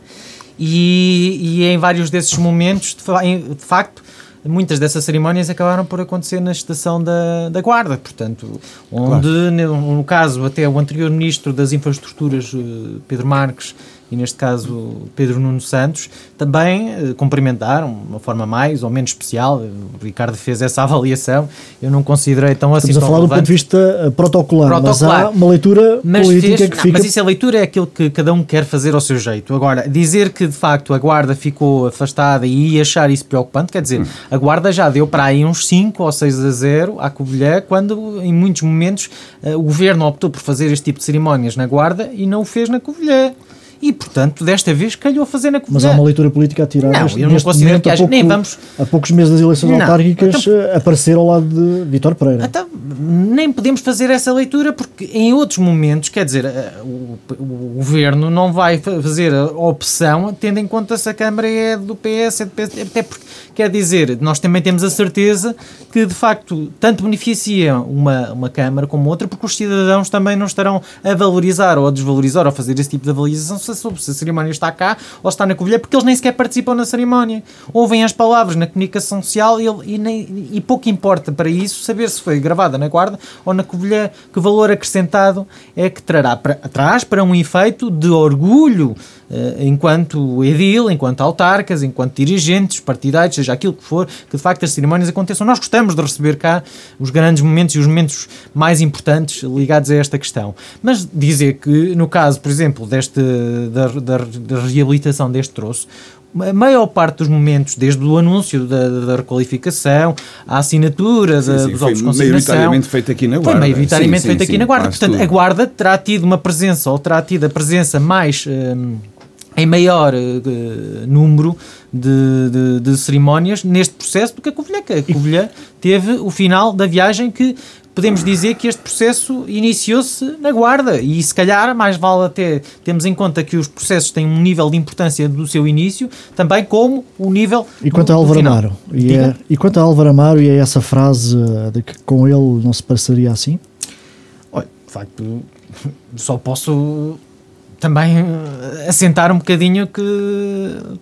e, e, em vários desses momentos, de, de facto, muitas dessas cerimónias acabaram por acontecer na estação da, da Guarda, portanto, onde, claro. no, no, caso, até o anterior Ministro das Infraestruturas, eh, Pedro Marques, e neste caso Pedro Nuno Santos, também eh, cumprimentaram de uma forma mais ou menos especial. O Ricardo fez essa avaliação, eu não considerei tão assim. Estamos a falar relevante. do ponto de vista protocolar, protocolar. mas há uma leitura mas política fez, que não, fica... Mas isso a leitura é aquilo que cada um quer fazer ao seu jeito. Agora, dizer que de facto a Guarda ficou afastada e achar isso preocupante, quer dizer, a Guarda já deu para aí uns 5 ou 6 a 0 à Covilhã, quando em muitos momentos o Governo optou por fazer este tipo de cerimónias na Guarda e não o fez na Covilhã e, portanto, desta vez calhou fazer na Covilhã. Mas há uma leitura política a tirar. Não, neste, eu não considero momento, que haja. Pouco, nem vamos. Há poucos meses das eleições não, autárquicas então, aparecer ao lado de Vítor Pereira. Então, nem podemos fazer essa leitura porque em outros momentos, quer dizer, eh, o, o governo não vai fazer a opção tendo em conta se a Câmara é do PS, é do PS, até porque quer dizer, nós também temos a certeza que de facto tanto beneficia uma, uma Câmara como outra, porque os cidadãos também não estarão a valorizar ou a desvalorizar ou a fazer esse tipo de avaliação se, se a cerimónia está cá ou está na Covilhã, porque eles nem sequer participam na cerimónia. Ouvem as palavras na comunicação social e, e, nem, e pouco importa para isso saber se foi gravada na Guarda ou na Covilhã, que valor acrescentado é que trará para, traz para um efeito de orgulho enquanto edil, enquanto autarcas, enquanto dirigentes partidários, seja aquilo que for, que de facto as cerimónias aconteçam. Nós gostamos de receber cá os grandes momentos e os momentos mais importantes ligados a esta questão. Mas dizer que, no caso, por exemplo, deste, da, da, da reabilitação deste troço, a maior parte dos momentos, desde o anúncio da, da requalificação, a assinatura sim, sim, dos ovos de consignação... maioritariamente feito aqui na Guarda. Foi maioritariamente sim, feito aqui na Guarda. Portanto, tudo. a Guarda terá tido uma presença, ou terá tido a presença mais... Hum, em maior uh, número de, de, de, cerimónias neste processo do que a Covilhã. A Covilhã teve o final da viagem que podemos dizer que este processo iniciou-se na Guarda e se calhar mais vale até temos em conta que os processos têm um nível de importância do seu início, também como o nível E quanto do, a Álvaro Amaro, e, é, e quanto a Álvaro Amaro e a essa frase de que com ele não se passaria assim? Olha, de facto, só posso também eh, assentar um bocadinho que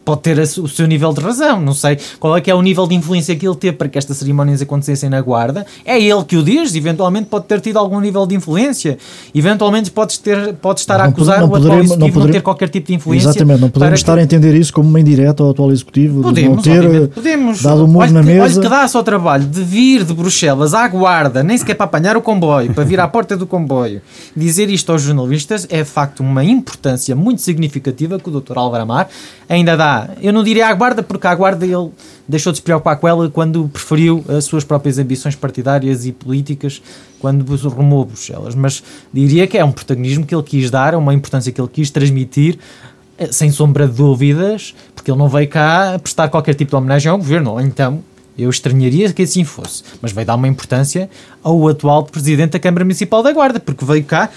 pode ter o seu nível de razão. Não sei qual é que é o nível de influência que ele teve para que estas cerimónias acontecessem na Guarda. É ele que o diz, eventualmente pode ter tido algum nível de influência. Eventualmente pode, ter, pode estar não a acusar não o atual executivo não, poderemos, não ter qualquer tipo de influência. Exatamente, não podemos estar que... a entender isso como uma indireta ao atual executivo. Podemos, de não ter podemos. dado o muro na mesa. Olha que dá-se ao trabalho de vir de Bruxelas à Guarda, nem sequer para apanhar o comboio, para vir à porta do comboio. Dizer isto aos jornalistas é de facto uma importância muito significativa que o Dr. Álvaro Amar ainda dá. Eu não diria à guarda, porque à guarda ele deixou de se preocupar com ela quando preferiu as suas próprias ambições partidárias e políticas quando rumou Bruxelas. Mas diria que é um protagonismo que ele quis dar, uma importância que ele quis transmitir eh, sem sombra de dúvidas, porque ele não veio cá prestar qualquer tipo de homenagem ao governo, então eu estranharia que assim fosse, mas veio dar uma importância ao atual Presidente da Câmara Municipal da Guarda, porque veio cá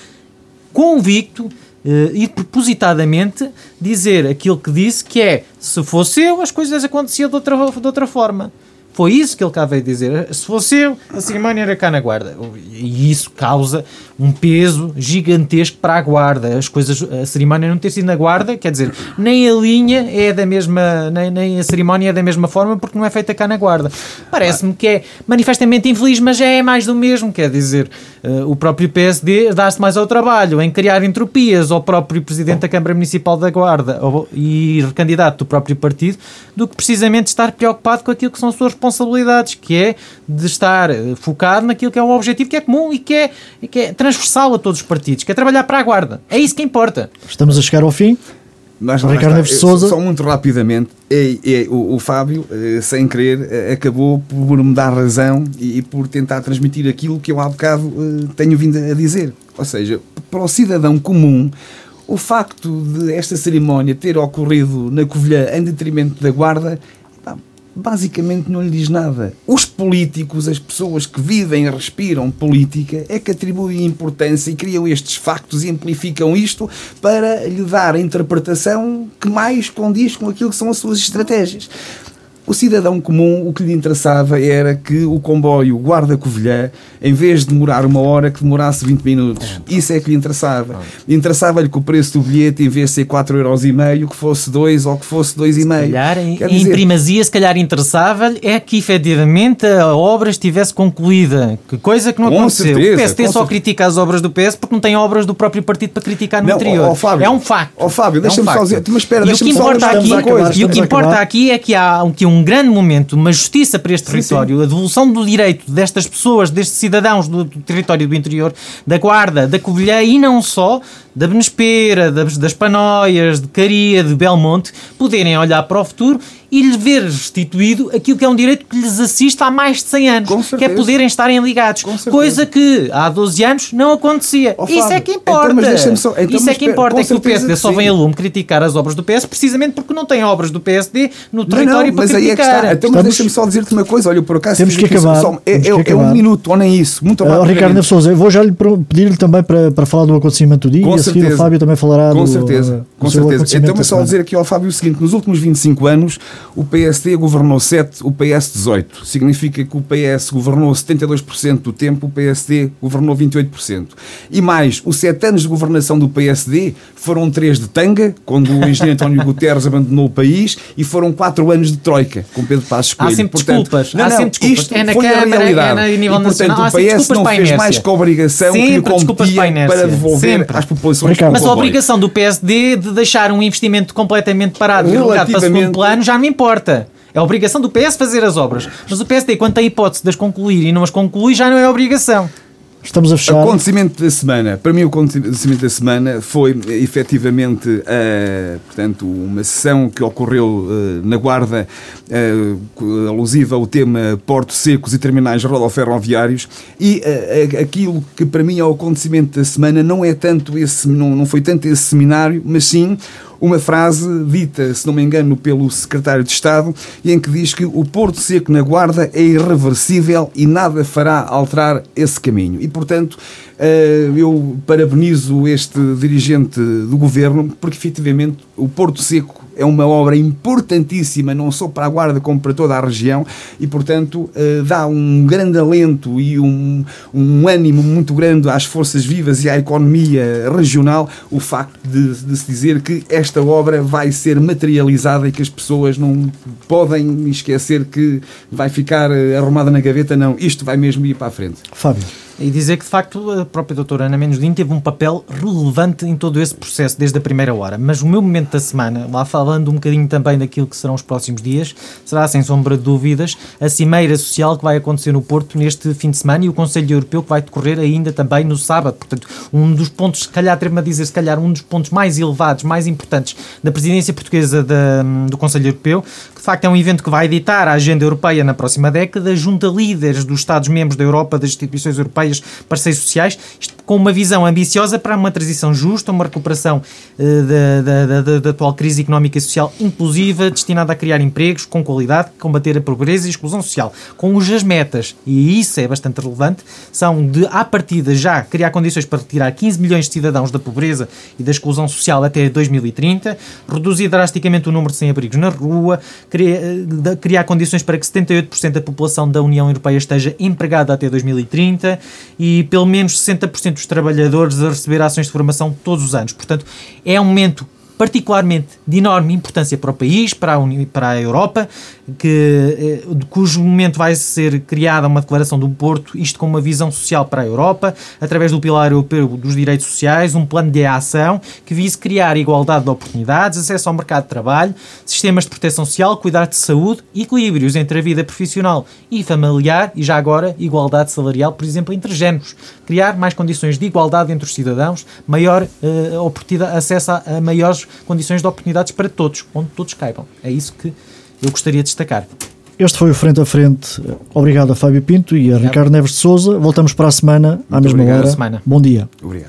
convicto uh, e propositadamente dizer aquilo que disse, que é, se fosse eu, as coisas aconteciam de outra, de outra forma. Foi isso que ele cá veio dizer. Se fosse eu, a cerimónia era cá na guarda. E isso causa um peso gigantesco para a guarda. As coisas, a cerimónia não ter sido na guarda, quer dizer, nem a linha é da mesma, nem, nem a cerimónia é da mesma forma porque não é feita cá na guarda. Parece-me que é manifestamente infeliz, mas já é mais do mesmo. Quer dizer, uh, o próprio PSD dá-se mais ao trabalho em criar entropias ao próprio presidente da Câmara Municipal da Guarda ou, e candidato do próprio partido do que precisamente estar preocupado com aquilo que são as suas responsabilidades, que é de estar eh, focado naquilo que é o objetivo que é comum e que é, que é transversal a todos os partidos, que é trabalhar para a guarda. É isso que importa. Estamos a chegar ao fim. Mas Ricardo Neves Souza. Só muito rapidamente, é, é, o, o, Fábio, eh, sem querer, eh, acabou por me dar razão e, e, por tentar transmitir aquilo que eu há bocado tenho vindo a dizer. Ou seja, para o cidadão comum, o facto de esta cerimónia ter ocorrido na Covilhã em detrimento da Guarda basicamente não lhe diz nada. Os políticos, as pessoas que vivem e respiram política, é que atribuem importância e criam estes factos e amplificam isto para lhe dar a interpretação que mais condiz com aquilo que são as suas estratégias. O cidadão comum, o que lhe interessava era que o comboio Guarda-Covilhã, em vez de demorar uma hora, que demorasse 20 minutos. Isso é que lhe interessava. Interessava-lhe que o preço do bilhete, em vez de ser 4,5€, que fosse 2 ou que fosse 2,5€. Se calhar, em, dizer... primazia, se calhar interessava-lhe é que efetivamente a obra estivesse concluída. Que coisa que não com aconteceu. Certeza, o PSD só certeza. critica as obras do PS porque não tem obras do próprio partido para criticar no não, Fábio, é um facto. Ó, Fábio, deixa-me é um só dizer. Mas espera, e o que importa aqui, e o que importa aqui é que há um, que um grande momento, uma justiça para este território, sim. a devolução do direito destas pessoas, destes cidadãos do, do território do interior, da Guarda, da Covilhã e não só, da Benespera, das, das Panóias, de Caria, de Belmonte, poderem olhar para o futuro e lhe ver restituído aquilo que é um direito que lhes assiste há mais de 100 anos, que é poderem estarem ligados, coisa que há 12 anos não acontecia. Oh, Isso é que importa. Então, só, então, Isso é que importa, é que o PSD só vem a lume criticar as obras do PS precisamente porque não tem obras do PSD no território não, não, para. Aí é que está. Então, mas deixa-me só dizer-te uma coisa, olha, por acaso temos que acabar. Só, é, é, é, um minuto, ou nem isso. Muito uh, Ricardo Neves Souza, eu vou já lhe pedir-lhe também para, para falar do acontecimento do dia Com e a seguir o Fábio também falará com do, certeza, uh, com certeza. Então, mas só dizer aqui ao Fábio o seguinte: nos últimos 25 anos, o PSD governou 7, o PS 18. Significa que o PS governou 72% do tempo, o PSD governou 28%. E mais, os 7 anos de governação do PSD foram 3 de tanga, quando o engenheiro António Guterres abandonou o país, e foram 4 anos de troika, com Pedro Passos Coelho. Há sempre portanto, desculpas. Não, há sempre desculpas. Isto é na foi Câmara, a realidade. É nível e, portanto, nacional. o PS não fez mais que a obrigação sempre que lhe competia para devolver sempre. às populações Mas a obrigação do PSD de deixar um investimento completamente parado e para segundo plano já não importa. É a obrigação do PS fazer as obras. Mas o PSD, quando tem a hipótese de as concluir e não as conclui, já não é obrigação. Estamos a fechar. Acontecimento da semana, para mim o acontecimento da semana foi efetivamente uh, portanto, uma sessão que ocorreu uh, na Guarda uh, alusiva ao tema portos secos e terminais rodoferroviários e aquilo que para mim é o acontecimento da semana não é tanto esse, não, não foi tanto esse seminário, mas sim uma frase dita, se não me engano, pelo secretário de Estado, em que diz que o Porto Seco na Guarda é irreversível e nada fará alterar esse caminho. E, portanto, eh, eu parabenizo este dirigente do governo, porque efetivamente o Porto Seco é uma obra importantíssima, não só para a Guarda, como para toda a região, e, portanto, uh, dá um grande alento e um, um ânimo muito grande às forças vivas e à economia regional o facto de, de se dizer que esta obra vai ser materializada e que as pessoas não podem esquecer que vai ficar eh, arrumada na gaveta, não. Isto vai mesmo ir para a frente. Fábio. E dizer que, de facto, a própria doutora Ana Mendes teve um papel relevante em todo esse processo, desde a primeira hora. Mas o meu momento da semana, lá falando um bocadinho também daquilo que serão os próximos dias, será, sem sombra de dúvidas, a Cimeira Social que vai acontecer no Porto neste fim de semana e o Conselho Europeu que vai decorrer ainda também no sábado. Portanto, um dos pontos, se calhar, atrevo-me a dizer, se calhar, um dos pontos mais elevados, mais importantes da presidência portuguesa da, do Conselho Europeu, de facto é um evento que vai editar a agenda europeia na próxima década, junta líderes dos Estados-membros da Europa, das instituições europeias parceiros sociais, isto com uma visão ambiciosa para uma transição justa, uma recuperação uh, da, atual crise económica e social inclusiva, destinada a criar empregos com qualidade, combater a pobreza e a exclusão social, com as metas, e isso é bastante relevante, são de, à partida, já criar condições para retirar 15 milhões de cidadãos da pobreza e da exclusão social até 2030, reduzir drasticamente o número de sem-abrigos na rua, criar, eh, criar condições para que 78% da população da União Europeia esteja empregada até 2030 e pelo menos 60% dos trabalhadores a receber ações de formação todos os anos. Portanto, é um momento particularmente de enorme importância para o país, para a, Uni para a Europa, que, cujo momento vai ser criada uma declaração do Porto, isto com uma visão social para a Europa, através do Pilar Europeu dos Direitos Sociais, um plano de ação que vise criar igualdade de oportunidades, acesso ao mercado de trabalho, sistemas de proteção social, cuidado de saúde, equilíbrios entre a vida profissional e familiar e já agora igualdade salarial, por exemplo, entre géneros. Criar mais condições de igualdade entre os cidadãos, maior uh, oportunidade, acesso a, a maiores condições de oportunidades para todos, onde todos caibam. É isso que eu gostaria de destacar. Este foi o Frente a Frente. Obrigado a Fábio Pinto e a Ricardo Neves de Souza. Voltamos para a semana, à Muito mesma hora. Semana. Bom dia. Obrigado.